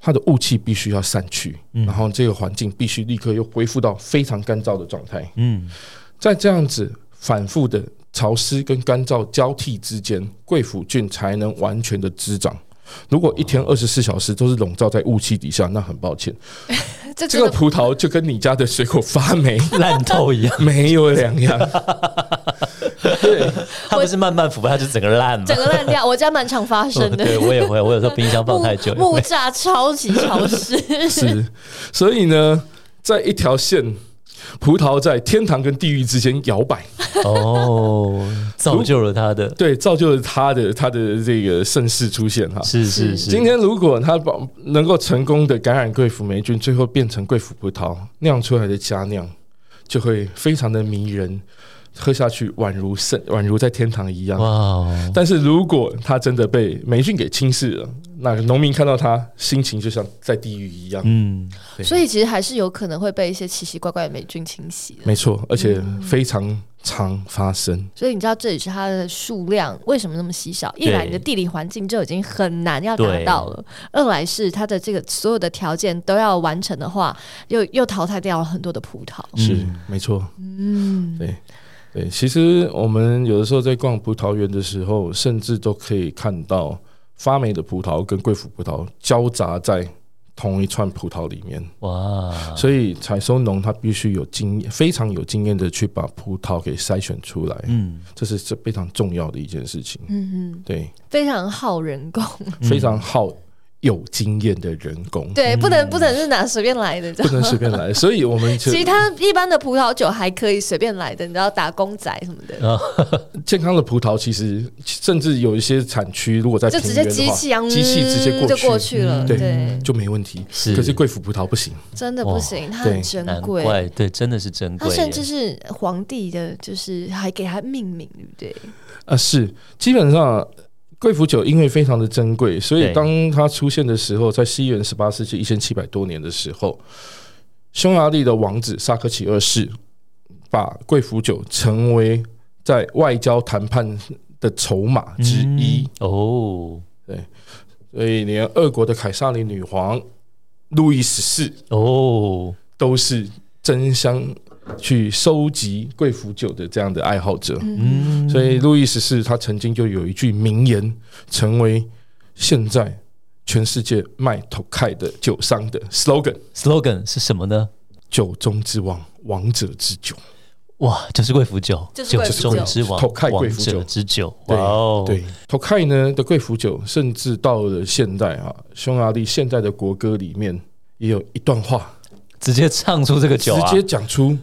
它的雾气必须要散去，嗯、然后这个环境必须立刻又恢复到非常干燥的状态。嗯，在这样子反复的潮湿跟干燥交替之间，贵腐菌才能完全的滋长。如果一天二十四小时都是笼罩在雾气底下，那很抱歉，这个葡萄就跟你家的水果发霉 烂透一样，没有两样。对，它不是慢慢腐败，它就整个烂，整个烂掉。我家蛮常发生的，对我也会，我有时候冰箱放太久，木栅超级潮湿。是，所以呢，在一条线。葡萄在天堂跟地狱之间摇摆，哦，造就了他的，对，造就了他的他的这个盛世出现哈。是是是。今天如果他把能够成功的感染贵腐霉菌，最后变成贵腐葡萄酿出来的佳酿，就会非常的迷人。喝下去宛如圣，宛如在天堂一样。哇！但是如果它真的被霉菌给侵蚀了，那农民看到它，心情就像在地狱一样。嗯，所以其实还是有可能会被一些奇奇怪怪的霉菌侵袭。没错，而且非常常发生。嗯。所以你知道这里是它的数量为什么那么稀少？一来你的地理环境就已经很难要达到了，二来是它的这个所有的条件都要完成的话，又又淘汰掉了很多的葡萄。是，没错。嗯，对。对，其实我们有的时候在逛葡萄园的时候，甚至都可以看到发霉的葡萄跟贵腐葡萄交杂在同一串葡萄里面。哇！所以采收农他必须有经验，非常有经验的去把葡萄给筛选出来。嗯，这是这非常重要的一件事情。嗯嗯，对，非常耗人工，非常耗。有经验的人工，对，不能不能是拿随便来的，不能随便来，所以我们其他一般的葡萄酒还可以随便来的，你知道打工仔什么的。健康的葡萄其实甚至有一些产区，如果在就直接机器机器直接过去就过去了，对，就没问题。可是贵腐葡萄不行，真的不行，它很珍贵，对，真的是珍贵。它甚至是皇帝的，就是还给它命名，对不对？啊，是基本上。贵腐酒因为非常的珍贵，所以当它出现的时候，在西元十八世纪一千七百多年的时候，匈牙利的王子萨科齐二世把贵腐酒成为在外交谈判的筹码之一。哦，对，所以连俄国的凯撒琳女皇路易十四哦都是争相。去收集贵腐酒的这样的爱好者，嗯，所以路易十四他曾经就有一句名言，成为现在全世界卖 Tokai 的酒商的 slogan。slogan 是什么呢？酒中之王，王者之酒。哇，就是贵腐酒，就是酒，酒中之王，Tokai 贵腐酒之酒。对对，Tokai 呢的贵腐酒，甚至到了现代啊，匈牙利现在的国歌里面也有一段话，直接唱出这个酒，直接讲出。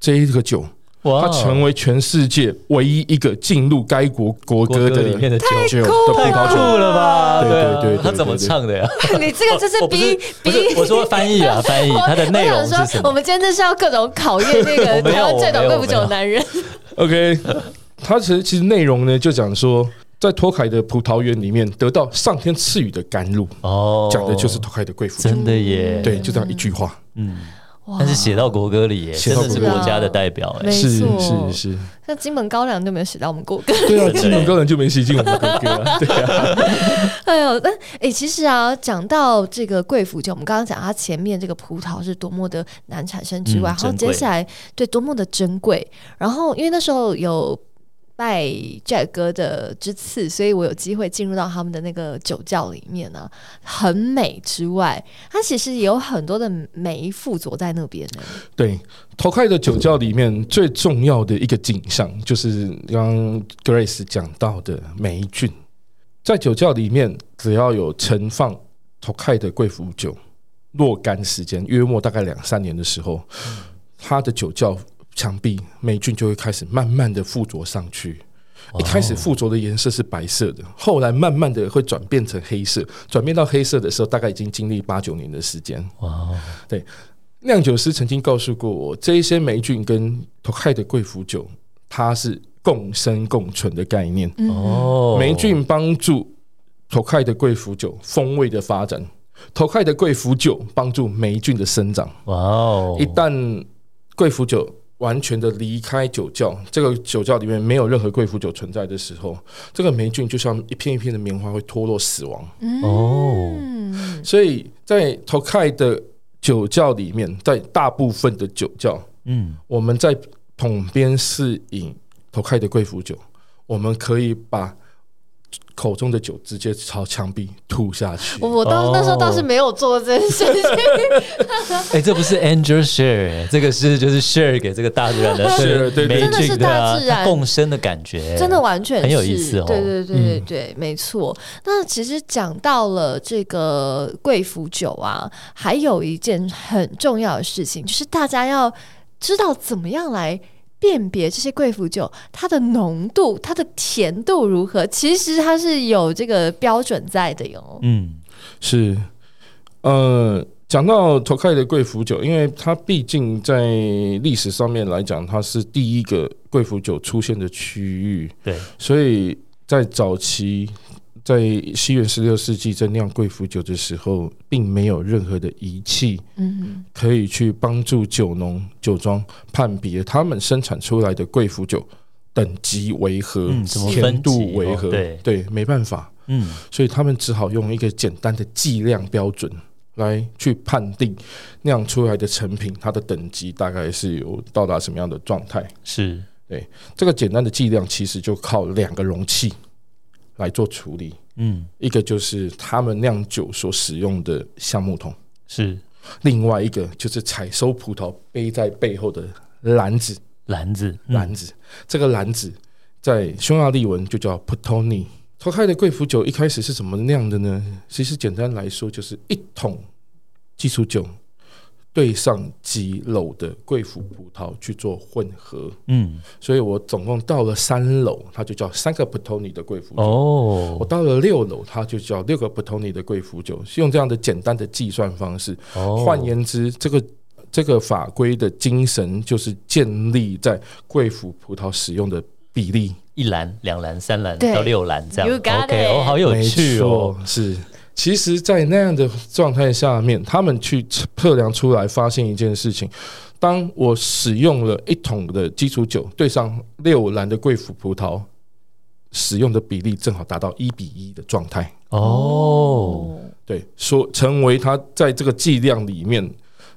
这一个酒，它成为全世界唯一一个进入该国国歌的里面的酒，太酷了吧？对对对，他怎么唱的呀？你这个就是逼逼，我说翻译啊，翻译它的内容是什么？我们今天就是要各种考验那个 台湾最懂贵腐酒的男人。OK，他其实其实内容呢，就讲说，在托凯的葡萄园里面得到上天赐予的甘露哦，讲的就是托凯的贵腐酒，真的耶，对，就这样一句话，嗯。但是写到国歌里耶，真的是国家的代表哎，是是是。那金门高粱就没有写到我们国歌，对啊，金门高粱就没写进我们国歌，对啊。哎呦，那哎，其实啊，讲到这个贵腐酒，我们刚刚讲它前面这个葡萄是多么的难产生之外，然后接下来对多么的珍贵，然后因为那时候有。拜 Jack 哥的之赐，所以我有机会进入到他们的那个酒窖里面呢、啊，很美之外，它其实也有很多的霉附着在那边呢。对，Tokai 的酒窖里面最重要的一个景象，就是刚刚 Grace 讲到的霉菌，在酒窖里面，只要有盛放 Tokai 的贵腐酒若干时间，约莫大概两三年的时候，它的酒窖。墙壁霉菌就会开始慢慢的附着上去，一开始附着的颜色是白色的，后来慢慢的会转变成黑色，转变到黑色的时候，大概已经经历八九年的时间。哇，对，酿酒师曾经告诉过我，这一些霉菌跟 Tokai 的贵腐酒，它是共生共存的概念。哦，霉菌帮助 Tokai 的贵腐酒风味的发展，Tokai 的贵腐酒帮助霉菌的生长。哇哦，一旦贵腐酒完全的离开酒窖，这个酒窖里面没有任何贵腐酒存在的时候，这个霉菌就像一片一片的棉花会脱落死亡。哦，所以在 Tokai 的酒窖里面，在大部分的酒窖，嗯，我们在桶边试饮托开的贵腐酒，我们可以把。口中的酒直接朝墙壁吐下去。我当那时候倒是没有做这件事情。哎，这不是 Angel Share，这个是就是 Share 给这个大自然的，是对，真的是大自然共生的感觉，真的完全很有意思哦。对对对对对，没错。那其实讲到了这个贵腐酒啊，还有一件很重要的事情，就是大家要知道怎么样来。辨别这些贵腐酒，它的浓度、它的甜度如何？其实它是有这个标准在的哟。嗯，是。呃，讲到托开的贵腐酒，因为它毕竟在历史上面来讲，它是第一个贵腐酒出现的区域。对，所以在早期。在西元十六世纪在酿贵腐酒的时候，并没有任何的仪器，嗯，可以去帮助酒农、酒庄判别他们生产出来的贵腐酒等级为何，甜度为何？对对，没办法，嗯，所以他们只好用一个简单的计量标准来去判定酿出来的成品，它的等级大概是有到达什么样的状态？是对这个简单的计量，其实就靠两个容器。来做处理，嗯，一个就是他们酿酒所使用的橡木桶，是另外一个就是采收葡萄背在背后的篮子，篮子，篮子。这个篮子在匈牙利文就叫 puttony。托开的贵腐酒一开始是怎么酿的呢？其实简单来说，就是一桶基础酒。对上几篓的贵腐葡萄去做混合，嗯，所以我总共到了三篓，它就叫三个 puttony 的贵腐酒。哦，我到了六篓，它就叫六个 puttony 的贵腐酒。是用这样的简单的计算方式。哦，换言之，这个这个法规的精神就是建立在贵腐葡萄使用的比例，一篮、两篮、三篮到六篮这样。OK，哦，好有趣哦，是。其实，在那样的状态下面，他们去测量出来，发现一件事情：当我使用了一桶的基础酒，对上六篮的贵腐葡萄，使用的比例正好达到一比一的状态。哦，对，说成为它在这个剂量里面，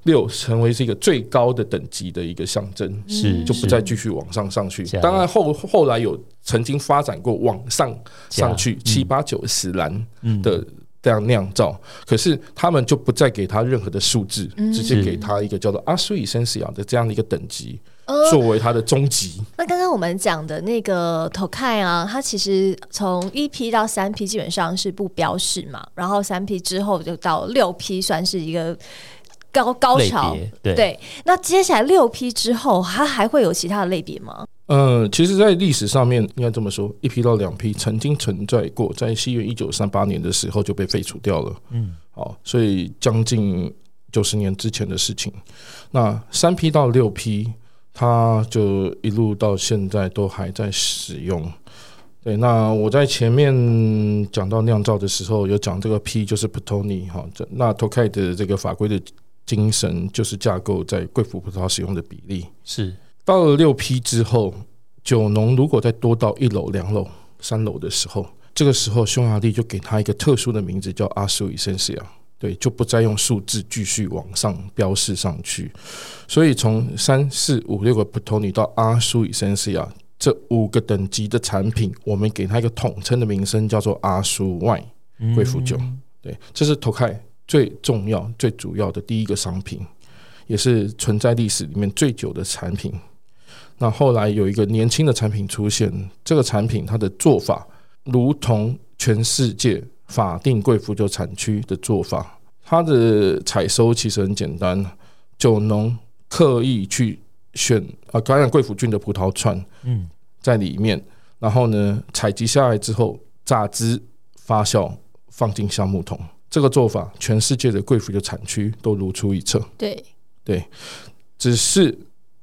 六成为是一个最高的等级的一个象征，是就不再继续往上上去。当然后后来有曾经发展过往上上去七八九十栏的。这样酿造，可是他们就不再给他任何的数字，嗯、直接给他一个叫做阿苏伊森西亚的这样的一个等级，呃、作为他的终极。那刚刚我们讲的那个托开啊，它其实从一批到三批基本上是不标示嘛，然后三批之后就到六批算是一个高高潮。对，对，那接下来六批之后，它还会有其他的类别吗？呃，其实，在历史上面应该这么说，一批到两批曾经存在过，在西元一九三八年的时候就被废除掉了。嗯，好，所以将近九十年之前的事情。那三批到六批，它就一路到现在都还在使用。对，那我在前面讲到酿造的时候，有讲这个 P 就是 puttony 哈，这那托开的这个法规的精神就是架构在贵腐葡萄使用的比例是。到了六批之后，酒农如果再多到一楼、两楼、三楼的时候，这个时候匈牙利就给他一个特殊的名字，叫阿苏伊森西亚。对，就不再用数字继续往上标示上去。所以从三四五六个 puttony 到阿苏伊森西亚这五个等级的产品，我们给它一个统称的名称，叫做阿苏 wine 贵腐酒。对，这是头开最重要、最主要的第一个商品，也是存在历史里面最久的产品。那后来有一个年轻的产品出现，这个产品它的做法如同全世界法定贵腐酒产区的做法，它的采收其实很简单，酒农刻意去选啊感染贵腐菌的葡萄串，嗯，在里面，然后呢采集下来之后榨汁发酵放进橡木桶，这个做法全世界的贵腐酒产区都如出一辙。对对，只是。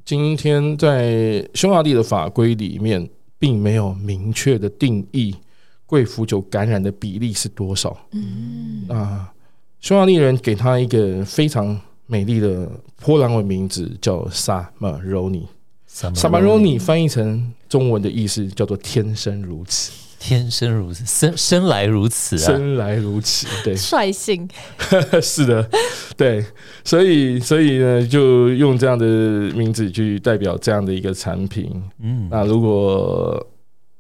今天在匈牙利的法规里面，并没有明确的定义贵腐酒感染的比例是多少。嗯，啊，匈牙利人给他一个非常美丽的波兰文名字，叫萨马罗尼。萨马罗尼翻译成中文的意思叫做“天生如此”。天生如此，生生来如此啊，生来如此，对，率性，是的，对，所以所以呢，就用这样的名字去代表这样的一个产品。嗯，那如果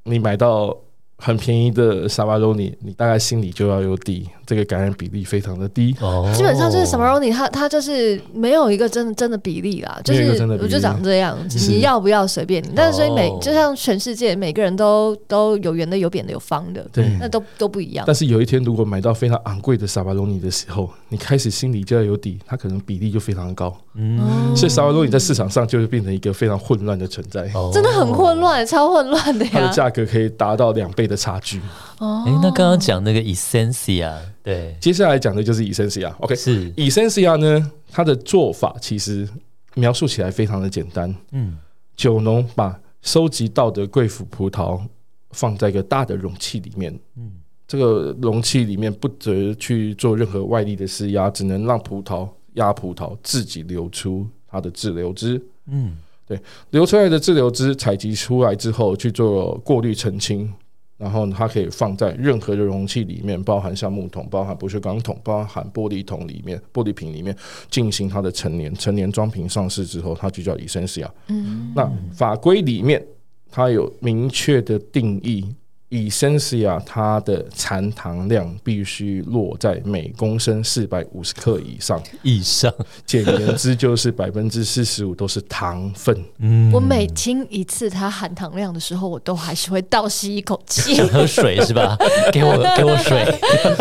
你买到。很便宜的沙巴罗尼，你大概心里就要有底，这个感染比例非常的低。哦，基本上就是萨巴罗尼，它它就是没有一个真的真的比例啦，就是我就长这样，你要不要随便你。但是所以每就像全世界每个人都都有圆的、有扁的、有方的，对，那都都不一样。但是有一天如果买到非常昂贵的沙巴罗尼的时候，你开始心里就要有底，它可能比例就非常的高。嗯，所以沙巴罗尼在市场上就会变成一个非常混乱的存在，真的很混乱，超混乱的呀。它的价格可以达到两倍的差距哦，哎，那刚刚讲那个 Essencia，对，接下来讲的就是 Essencia。OK，是 Essencia 呢，它的做法其实描述起来非常的简单。嗯，酒农把收集到的贵腐葡萄放在一个大的容器里面，嗯，这个容器里面不得去做任何外力的施压，只能让葡萄压葡萄自己流出它的滞留汁。嗯，对，流出来的滞留汁采集出来之后去做过滤澄清。然后它可以放在任何的容器里面，包含橡木桶、包含不锈钢桶、包含玻璃桶里面、玻璃瓶里面进行它的陈年。陈年装瓶上市之后，它就叫 Essencia。嗯，那法规里面它有明确的定义。Essencia 它的残糖量必须落在每公升四百五十克以上，以上，简言之就是百分之四十五都是糖分。嗯，我每听一次它含糖量的时候，我都还是会倒吸一口气，想 喝水是吧？给我给我水。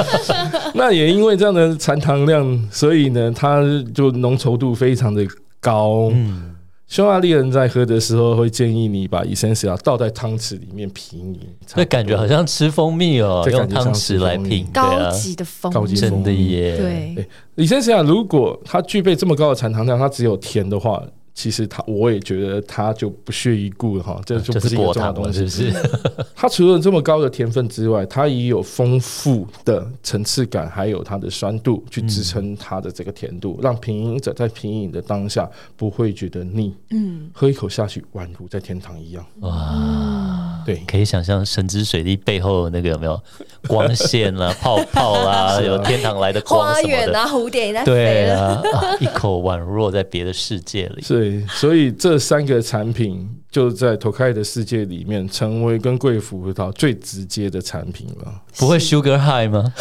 那也因为这样的残糖量，所以呢，它就浓稠度非常的高。嗯。匈牙利人在喝的时候会建议你把 Essencia 倒在汤匙里面品饮，那感觉好像吃蜂蜜哦，用汤匙来品，高级的蜂蜜，真的耶。对，Essencia 如果它具备这么高的产糖量，它只有甜的话。其实它，我也觉得它就不屑一顾了哈，这就不是一个重要的东西，是不是？它除了这么高的甜分之外，它也有丰富的层次感，还有它的酸度去支撑它的这个甜度，让品饮者在品饮的当下不会觉得腻。嗯，喝一口下去，宛如在天堂一样。哇，对，可以想象神之水滴背后那个有没有光线啦、泡泡啦，有天堂来的光什么的，花园啊，蝴蝶在飞对啊，一口宛若在别的世界里。是。所以这三个产品就在 Tokai 的世界里面，成为跟贵腐葡萄最直接的产品了。不会 Sugar High 吗？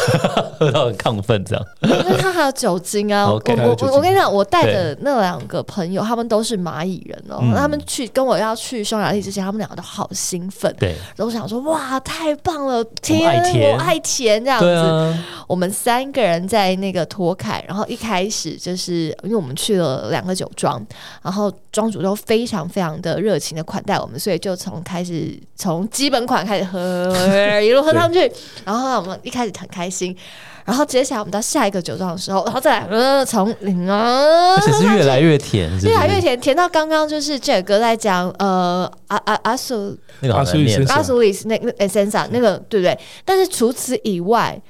喝到很亢奋这样？因为它还有酒精啊！我我我跟你讲，我带的那两个朋友，他们都是蚂蚁人哦。他们去跟我要去匈牙利之前，他们两个都好兴奋。对，然后想说哇，太棒了！天，我爱甜这样子。我们三个人在那个托凯，然后一开始就是因为我们去了两个酒庄，然后庄主都非常非常的热情的款待我们，所以就从开始从基本款开始喝，一路喝上去。然后我们一开始很开心，然后接下来我们到下一个酒庄的时候，然后再来呃从零啊，而且是越来越甜是是，越来越甜，甜到刚刚就是 Jack 哥在讲呃阿阿阿苏那个阿苏里阿苏里斯那那 Essencia 那个对不对？但是除此以外。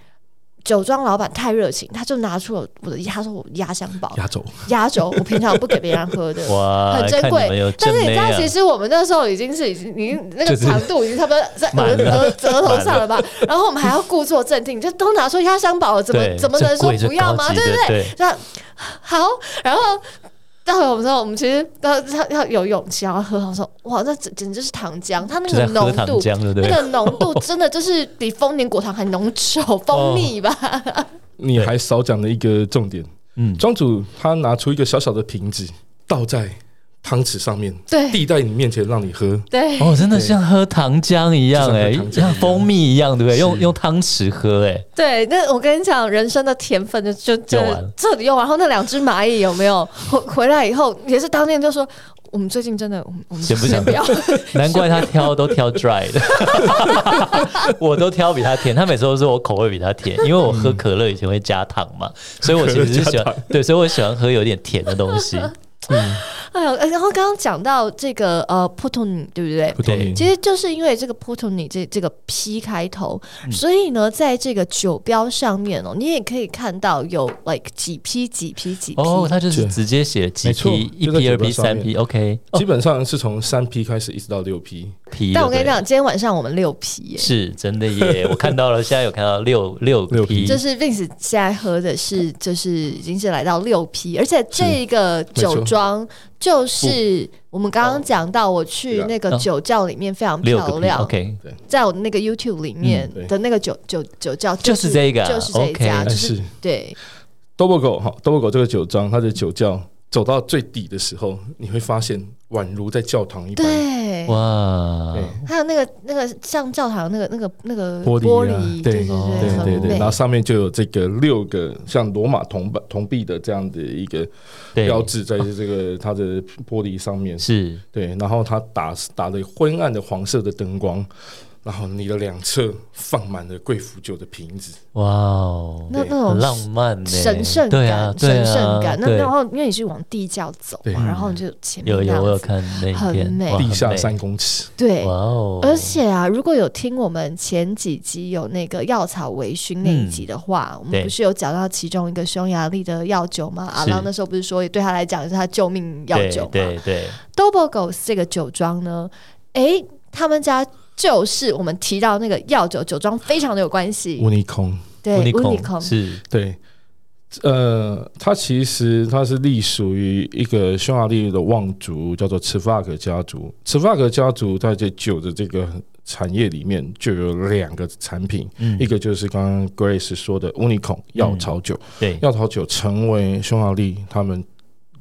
酒庄老板太热情，他就拿出了我的，他说我压箱宝，压轴，压轴，我平常不给别人喝的，哇，很珍贵。但是你知道，其实我们那时候已经是已经，已经那个长度已经差不多在额额额头上了吧？然后我们还要故作镇定，就都拿出压箱宝，怎么怎么能说不要吗？对不对？那好，然后。待会我们说，我们其实要要要有勇气，然后喝。我说，哇，那简简直是糖浆，它那个浓度，那个浓度真的就是比丰年果糖还浓稠，蜂蜜吧？你还少讲了一个重点，嗯，庄主他拿出一个小小的瓶子，倒在。汤匙上面，对，递在你面前让你喝，对，哦，真的像喝糖浆一样哎，像蜂蜜一样，对不对？用用汤匙喝，哎，对。那我跟你讲，人生的甜分就就就彻底用完。然后那两只蚂蚁有没有回回来以后，也是当天就说，我们最近真的，我们先不想不要。难怪他挑都挑 dry 的，我都挑比他甜。他每次都说我口味比他甜，因为我喝可乐以前会加糖嘛，所以我其实是喜欢，对，所以我喜欢喝有点甜的东西。嗯，哎呦，然后刚刚讲到这个呃，Putoni 对不对？对，其实就是因为这个 Putoni 这这个 P 开头，嗯、所以呢，在这个酒标上面哦，你也可以看到有 like 几批几批几批哦，它就是直接写几批一批二批三批，OK，基本上是从三批开始一直到六 P，批。但我跟你讲，今天晚上我们六批耶，是真的耶！我看到了，现在有看到六六批，就是 Vince 现在喝的是，就是已经是来到六批，而且这个酒庄就是我们刚刚讲到，我去那个酒窖里面非常漂亮。OK，在我的那个 YouTube 里面的那个酒酒酒窖就是这个，就是这一家，就是对。Dobogo 哈，Dobogo 这个酒庄，它的酒窖走到最底的时候，你会发现宛如在教堂一般。对，哇！还有那个那个像教堂那个那个那个玻璃啊，对。对对对对，然后上面就有这个六个像罗马铜板铜币的这样的一个标志，在这个它的玻璃上面。是。对，然后它打打了昏暗的黄色的灯光。然后你的两侧放满了贵腐酒的瓶子，哇哦，那那种浪漫神圣感，神圣感。那然后因为你是往地窖走嘛，然后你就前面有有我有看那很美，地下三公尺，对，哇哦。而且啊，如果有听我们前几集有那个药草微醺那一集的话，我们不是有讲到其中一个匈牙利的药酒吗？阿郎那时候不是说对他来讲是他救命药酒吗？对对。Dobogos 这个酒庄呢，哎，他们家。就是我们提到那个药酒酒庄，非常的有关系。乌尼孔，对，乌尼孔是。对。呃，它其实它是隶属于一个匈牙利的望族，叫做茨法格家族。茨法格家族在这酒的这个产业里面就有两个产品，嗯、一个就是刚刚 Grace 说的乌尼孔药草酒，嗯、对，药草酒成为匈牙利他们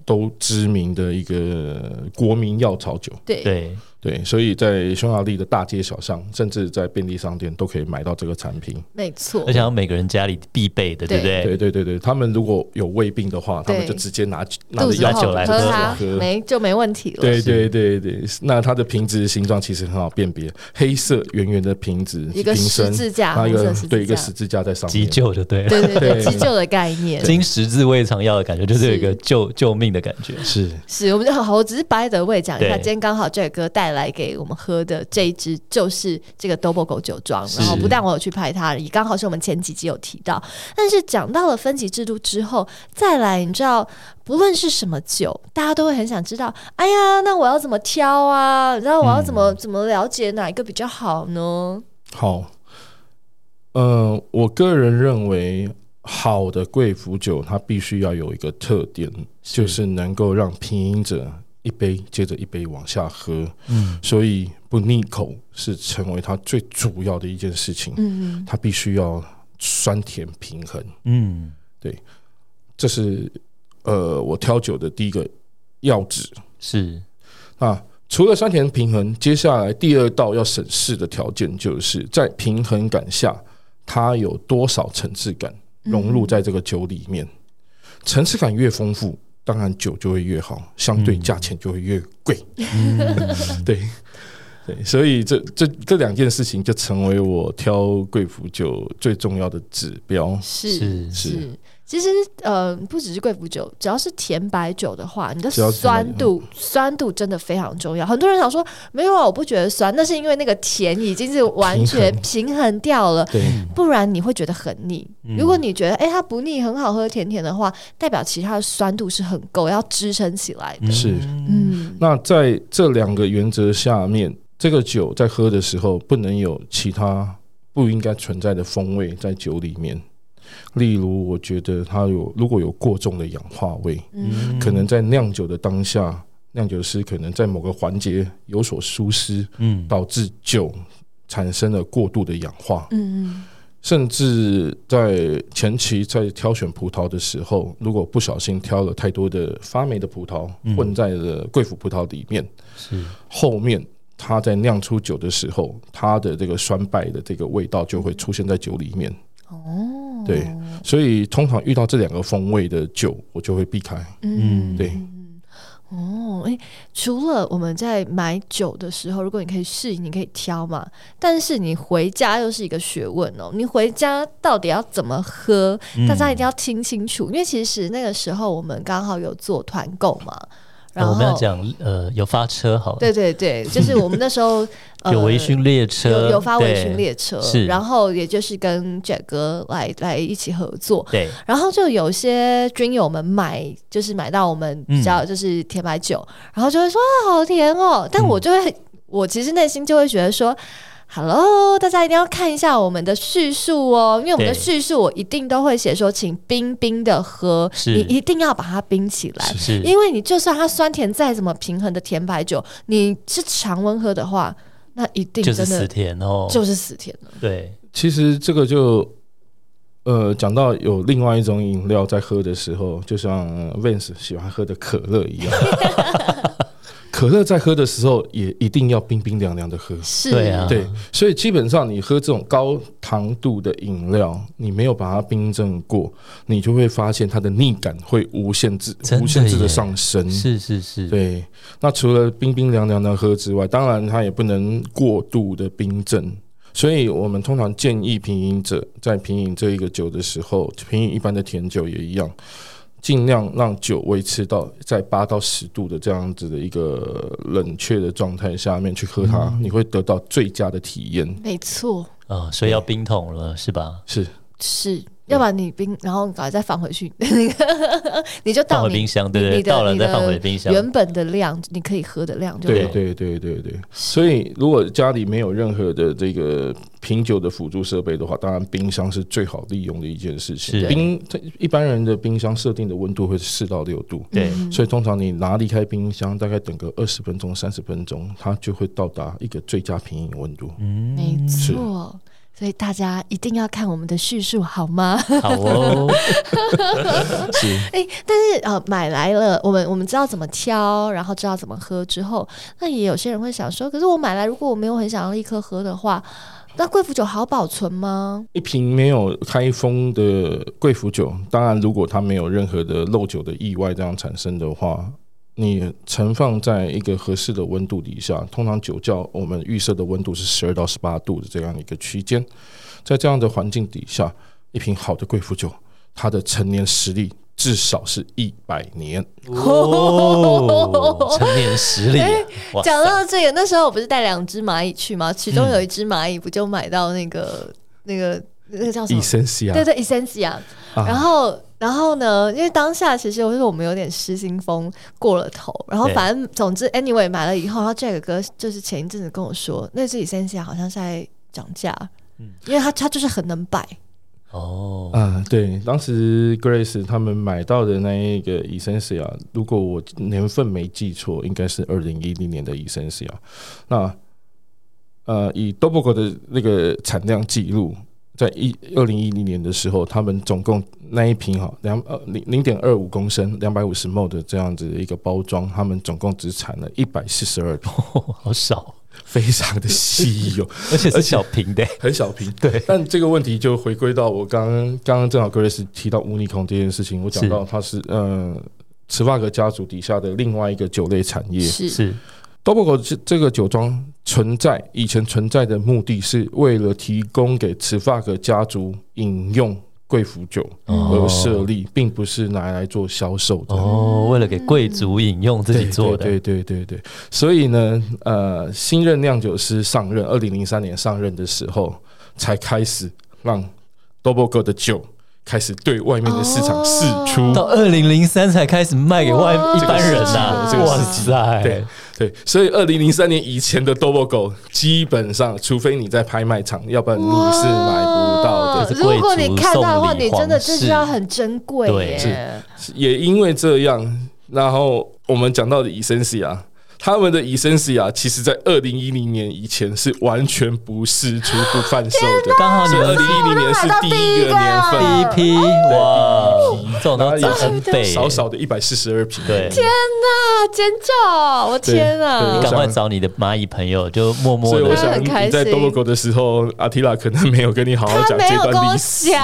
都知名的一个国民药草酒，对对。所以在匈牙利的大街小巷，甚至在便利商店都可以买到这个产品。没错，而且每个人家里必备的，对不对？对？对对对，他们如果有胃病的话，他们就直接拿拿着药酒来喝喝，没就没问题了。对对对对，那它的瓶子形状其实很好辨别，黑色圆圆的瓶子，一个十字架，一个对一个十字架在上面，急救的对，对对对，急救的概念，经十字胃肠药的感觉，就是有一个救救命的感觉。是。是，我们就好，我只是 by the way 讲一下，今天刚好 Jack 哥带来给我们喝。的这一支就是这个 Dobogo 酒庄，然后不但我有去拍它，也刚好是我们前几集有提到。但是讲到了分级制度之后，再来，你知道，不论是什么酒，大家都会很想知道，哎呀，那我要怎么挑啊？然后我要怎么、嗯、怎么了解哪一个比较好呢？好，呃，我个人认为，好的贵腐酒它必须要有一个特点，是就是能够让品饮者。一杯接着一杯往下喝，嗯，所以不腻口是成为他最主要的一件事情，嗯，他必须要酸甜平衡，嗯，对，这是呃我挑酒的第一个要旨。是。啊，除了酸甜平衡，接下来第二道要审视的条件就是在平衡感下，它有多少层次感融入在这个酒里面，层次感越丰富。当然酒就会越好，相对价钱就会越贵。嗯、对对，所以这这这两件事情就成为我挑贵腐酒最重要的指标。是是。是是其实，呃，不只是贵腐酒，只要是甜白酒的话，你的酸度酸度真的非常重要。很多人想说，没有啊，我不觉得酸，那是因为那个甜已经是完全平衡掉了，不然你会觉得很腻。嗯、如果你觉得，哎，它不腻，很好喝，甜甜的话，代表其他的酸度是很够，要支撑起来的。是，嗯。那在这两个原则下面，这个酒在喝的时候，不能有其他不应该存在的风味在酒里面。例如，我觉得它有如果有过重的氧化味，嗯，可能在酿酒的当下，酿酒师可能在某个环节有所疏失，嗯，导致酒产生了过度的氧化，嗯，甚至在前期在挑选葡萄的时候，如果不小心挑了太多的发霉的葡萄混在了贵腐葡萄里面，是。后面它在酿出酒的时候，它的这个酸败的这个味道就会出现在酒里面。哦，对，所以通常遇到这两个风味的酒，我就会避开。嗯，对。哦，哎，除了我们在买酒的时候，如果你可以试饮，你可以挑嘛。但是你回家又是一个学问哦。你回家到底要怎么喝？大家一定要听清楚，因为其实那个时候我们刚好有做团购嘛。然后我们要讲呃，有发车好，对对对，就是我们那时候 有微醺列车，有有发微醺列车，是，然后也就是跟 Jack 哥来来一起合作，对，然后就有些军友们买，就是买到我们比较就是甜白酒，然后就会说啊好甜哦，但我就会我其实内心就会觉得说，Hello，大家一定要看一下我们的叙述哦，因为我们的叙述我一定都会写说，请冰冰的喝，你一定要把它冰起来，是是。因为你就算它酸甜再怎么平衡的甜白酒，你是常温喝的话，那一定真的就是死甜哦，就是死甜了。对，其实这个就。呃，讲到有另外一种饮料在喝的时候，就像 Vince 喜欢喝的可乐一样，可乐在喝的时候也一定要冰冰凉凉的喝。是，对啊，对，所以基本上你喝这种高糖度的饮料，你没有把它冰镇过，你就会发现它的腻感会无限制、无限制的上升。是是是，对。那除了冰冰凉凉的喝之外，当然它也不能过度的冰镇。所以我们通常建议品饮者在品饮这一个酒的时候，品饮一般的甜酒也一样，尽量让酒维持到在八到十度的这样子的一个冷却的状态下面去喝它，你会得到最佳的体验。没错，啊，所以要冰桶了是吧？是是。要不然你冰，然后赶快再放回去，你就倒冰箱，对对，倒了再放回冰箱。原本的量，你可以喝的量就对，对对对对对。所以如果家里没有任何的这个品酒的辅助设备的话，当然冰箱是最好利用的一件事情。冰，一般人的冰箱设定的温度会是四到六度，对。所以通常你拿离开冰箱，大概等个二十分钟、三十分钟，它就会到达一个最佳品饮温度。嗯，没错。所以大家一定要看我们的叙述，好吗？好哦。是。哎、欸，但是呃，买来了，我们我们知道怎么挑，然后知道怎么喝之后，那也有些人会想说，可是我买来，如果我没有很想要立刻喝的话，那贵腐酒好保存吗？一瓶没有开封的贵腐酒，当然如果它没有任何的漏酒的意外这样产生的话。你盛放在一个合适的温度底下，通常酒窖我们预设的温度是十二到十八度的这样一个区间，在这样的环境底下，一瓶好的贵腐酒，它的陈年实力至少是一百年哦，陈年实力。讲到这个，那时候我不是带两只蚂蚁去吗？其中有一只蚂蚁不就买到那个、嗯、那个那个叫什么？Essencia，对对，Essencia，然后。然后呢，因为当下其实我是我们有点失心疯过了头，然后反正总之 anyway 买了以后，然后 Jack 哥就是前一阵子跟我说，那支 Essencia 好像是在涨价，嗯，因为他他就是很能摆。哦，啊，对，当时 Grace 他们买到的那一个 Essencia，如果我年份没记错，应该是二零一零年的 Essencia，那呃，以 Dobogo 的那个产量记录。在一二零一零年的时候，他们总共那一瓶哈两呃零零点二五公升两百五十 ml 的这样子的一个包装，他们总共只产了一百四十二瓶，好少，非常的稀有，而且是小瓶的，很小瓶。对，但这个问题就回归到我刚刚刚刚正好 Grace 提到乌尼孔这件事情，我讲到它是呃茨瓦格家族底下的另外一个酒类产业。是。是 Dobogo 这这个酒庄存在以前存在的目的是为了提供给茨法格家族饮用贵腐酒而设立，并不是拿来做销售的。哦，为了给贵族饮用自己做的。对对对对对。所以呢，呃，新任酿酒师上任，二零零三年上任的时候，才开始让 Double Go 的酒。开始对外面的市场释出，到二零零三才开始卖给外一般人呐、啊。这个时机，对对，所以二零零三年以前的 Dobogo 基本上，除非你在拍卖场，要不然你是买不到的。如果你看到的话，你真的这是要很珍贵。对，是也因为这样，然后我们讲到的 Essencia。他们的 Essencia 其实，在二零一零年以前是完全不是初步贩售的。刚好你二零一零年是第一个年份，第一批哇，这种都涨 N 倍，少少的一百四十二瓶。对，天哪，尖叫！我天哪，赶快找你的蚂蚁朋友，就默默的。所以我想你在 Dobogo 的时候，阿提拉可能没有跟你好好讲这段历史。对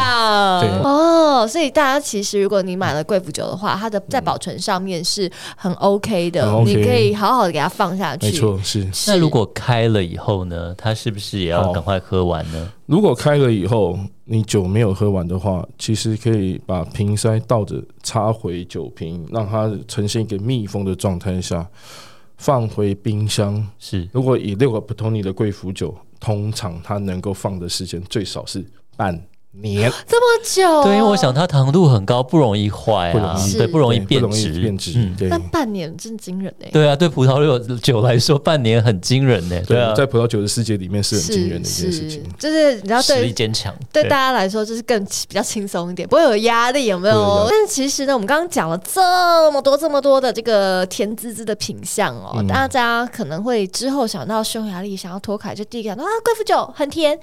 哦，所以大家其实，如果你买了贵腐酒的话，它的在保存上面是很 OK 的，你可以好好。给它放下去，没错，是。那如果开了以后呢？它是不是也要赶快喝完呢？如果开了以后，你酒没有喝完的话，其实可以把瓶塞倒着插回酒瓶，让它呈现一个密封的状态下，放回冰箱。是。如果以六个 Buitoni 的贵腐酒，通常它能够放的时间最少是半年这么久，对，因为我想它糖度很高，不容易坏啊，对，不容易变质，变质。嗯对，但半年真惊人哎。对啊，对葡萄酒酒来说，半年很惊人呢。对啊，在葡萄酒的世界里面是很惊人的一件事情。就是你知道，实力坚强，对大家来说就是更比较轻松一点，不会有压力，有没有？但其实呢，我们刚刚讲了这么多这么多的这个甜滋滋的品相哦，大家可能会之后想到匈牙利，想要托卡，就第一个想到啊，贵腐酒很甜。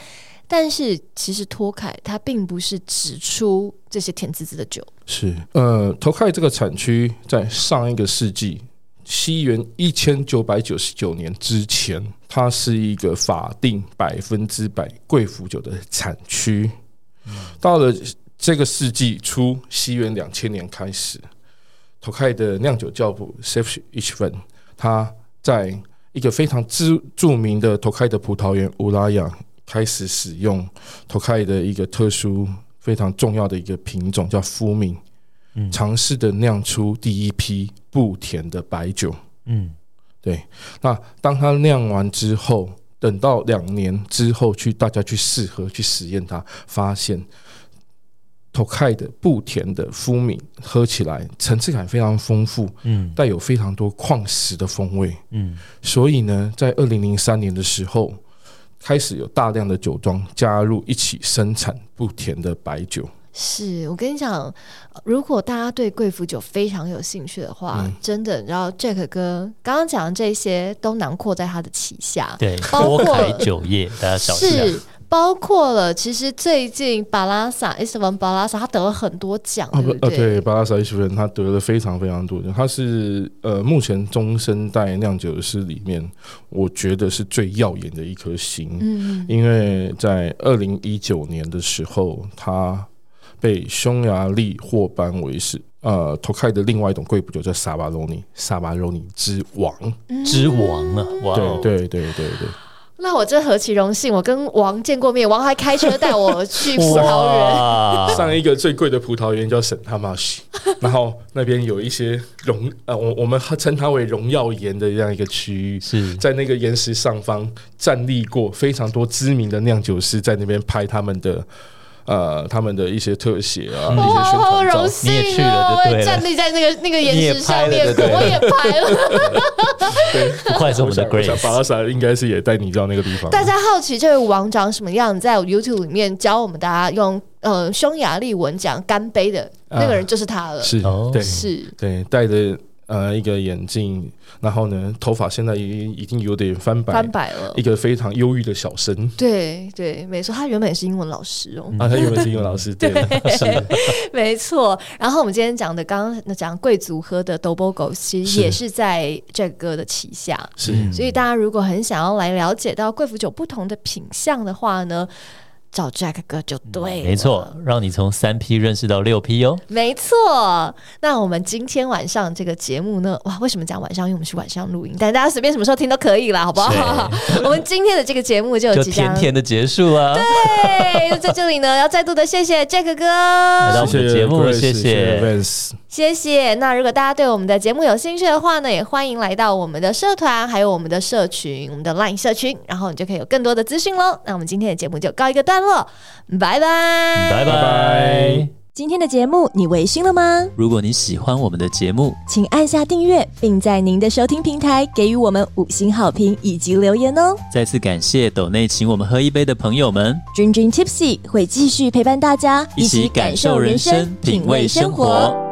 但是其实托凯它并不是只出这些甜滋滋的酒，是呃，托凯这个产区在上一个世纪，西元一千九百九十九年之前，它是一个法定百分之百贵腐酒的产区。到了这个世纪初，西元两千年开始，托凯的酿酒教父 Safe Ishvan，他在一个非常知著名的托凯的葡萄园乌拉雅。开始使用 Tokai 的一个特殊、非常重要的一个品种，叫福明，尝试的酿出第一批不甜的白酒。嗯，对。那当它酿完之后，等到两年之后去大家去试喝、去实验它，发现 Tokai 的不甜的福明喝起来层次感非常丰富，嗯，带有非常多矿石的风味，嗯。所以呢，在二零零三年的时候。开始有大量的酒庄加入一起生产不甜的白酒。是我跟你讲，如果大家对贵腐酒非常有兴趣的话，嗯、真的，然后 Jack 哥刚刚讲的这些都囊括在他的旗下，对，包括酒业，大家小心。是。包括了，其实最近巴拉萨伊斯文巴拉萨他得了很多奖，啊不对？对，巴拉萨伊斯文他得了非常非常多奖，他是呃目前中生代酿酒师里面，我觉得是最耀眼的一颗星。嗯，因为在二零一九年的时候，他被匈牙利获颁为是呃托开的另外一种贵腐酒，叫萨巴罗尼，萨巴罗尼之王，之王啊！哇，对对对对对。那我真何其荣幸！我跟王见过面，王还开车带我去葡萄园，上一个最贵的葡萄园叫圣塔马西，然后那边有一些荣呃，我我们称它为荣耀岩的这样一个区域，是在那个岩石上方站立过非常多知名的酿酒师，在那边拍他们的。呃，他们的一些特写啊，一些宣传照，你也去了，我也站立在那个那个岩石上面，我也拍了。对，不愧是我们的 Grace。巴拉萨应该是也带你到那个地方。大家好奇这位王长什么样？在 YouTube 里面教我们大家用呃匈牙利文讲干杯的那个人就是他了。是，对，是，对，带着。呃，一个眼镜，然后呢，头发现在已经已经有点翻白，翻白了。一个非常忧郁的小生，对对，没错，他原本也是英文老师哦。啊，他原本是英文老师，对，是没错。然后我们今天讲的，刚刚讲贵族喝的 Do Bogo，其实也是在这个的旗下，是。所以大家如果很想要来了解到贵腐酒不同的品相的话呢，找 Jack 哥就对，没错，让你从三 P 认识到六 P 哟。没错，那我们今天晚上这个节目呢，哇，为什么讲晚上？因为我们是晚上录音，但大家随便什么时候听都可以啦，好不好？我们今天的这个节目就即将 就甜甜的结束了。对，在这里呢，要再度的谢谢 Jack 哥来到我们的节目，谢谢，谢谢。谢谢。那如果大家对我们的节目有兴趣的话呢，也欢迎来到我们的社团，还有我们的社群，我们的 LINE 社群，然后你就可以有更多的资讯喽。那我们今天的节目就告一个段落。拜拜，拜拜。今天的节目你微醺了吗？如果你喜欢我们的节目，请按下订阅，并在您的收听平台给予我们五星好评以及留言哦。再次感谢斗内请我们喝一杯的朋友们。Dream Dream Tipsy 会继续陪伴大家，一起感受人生，品味生活。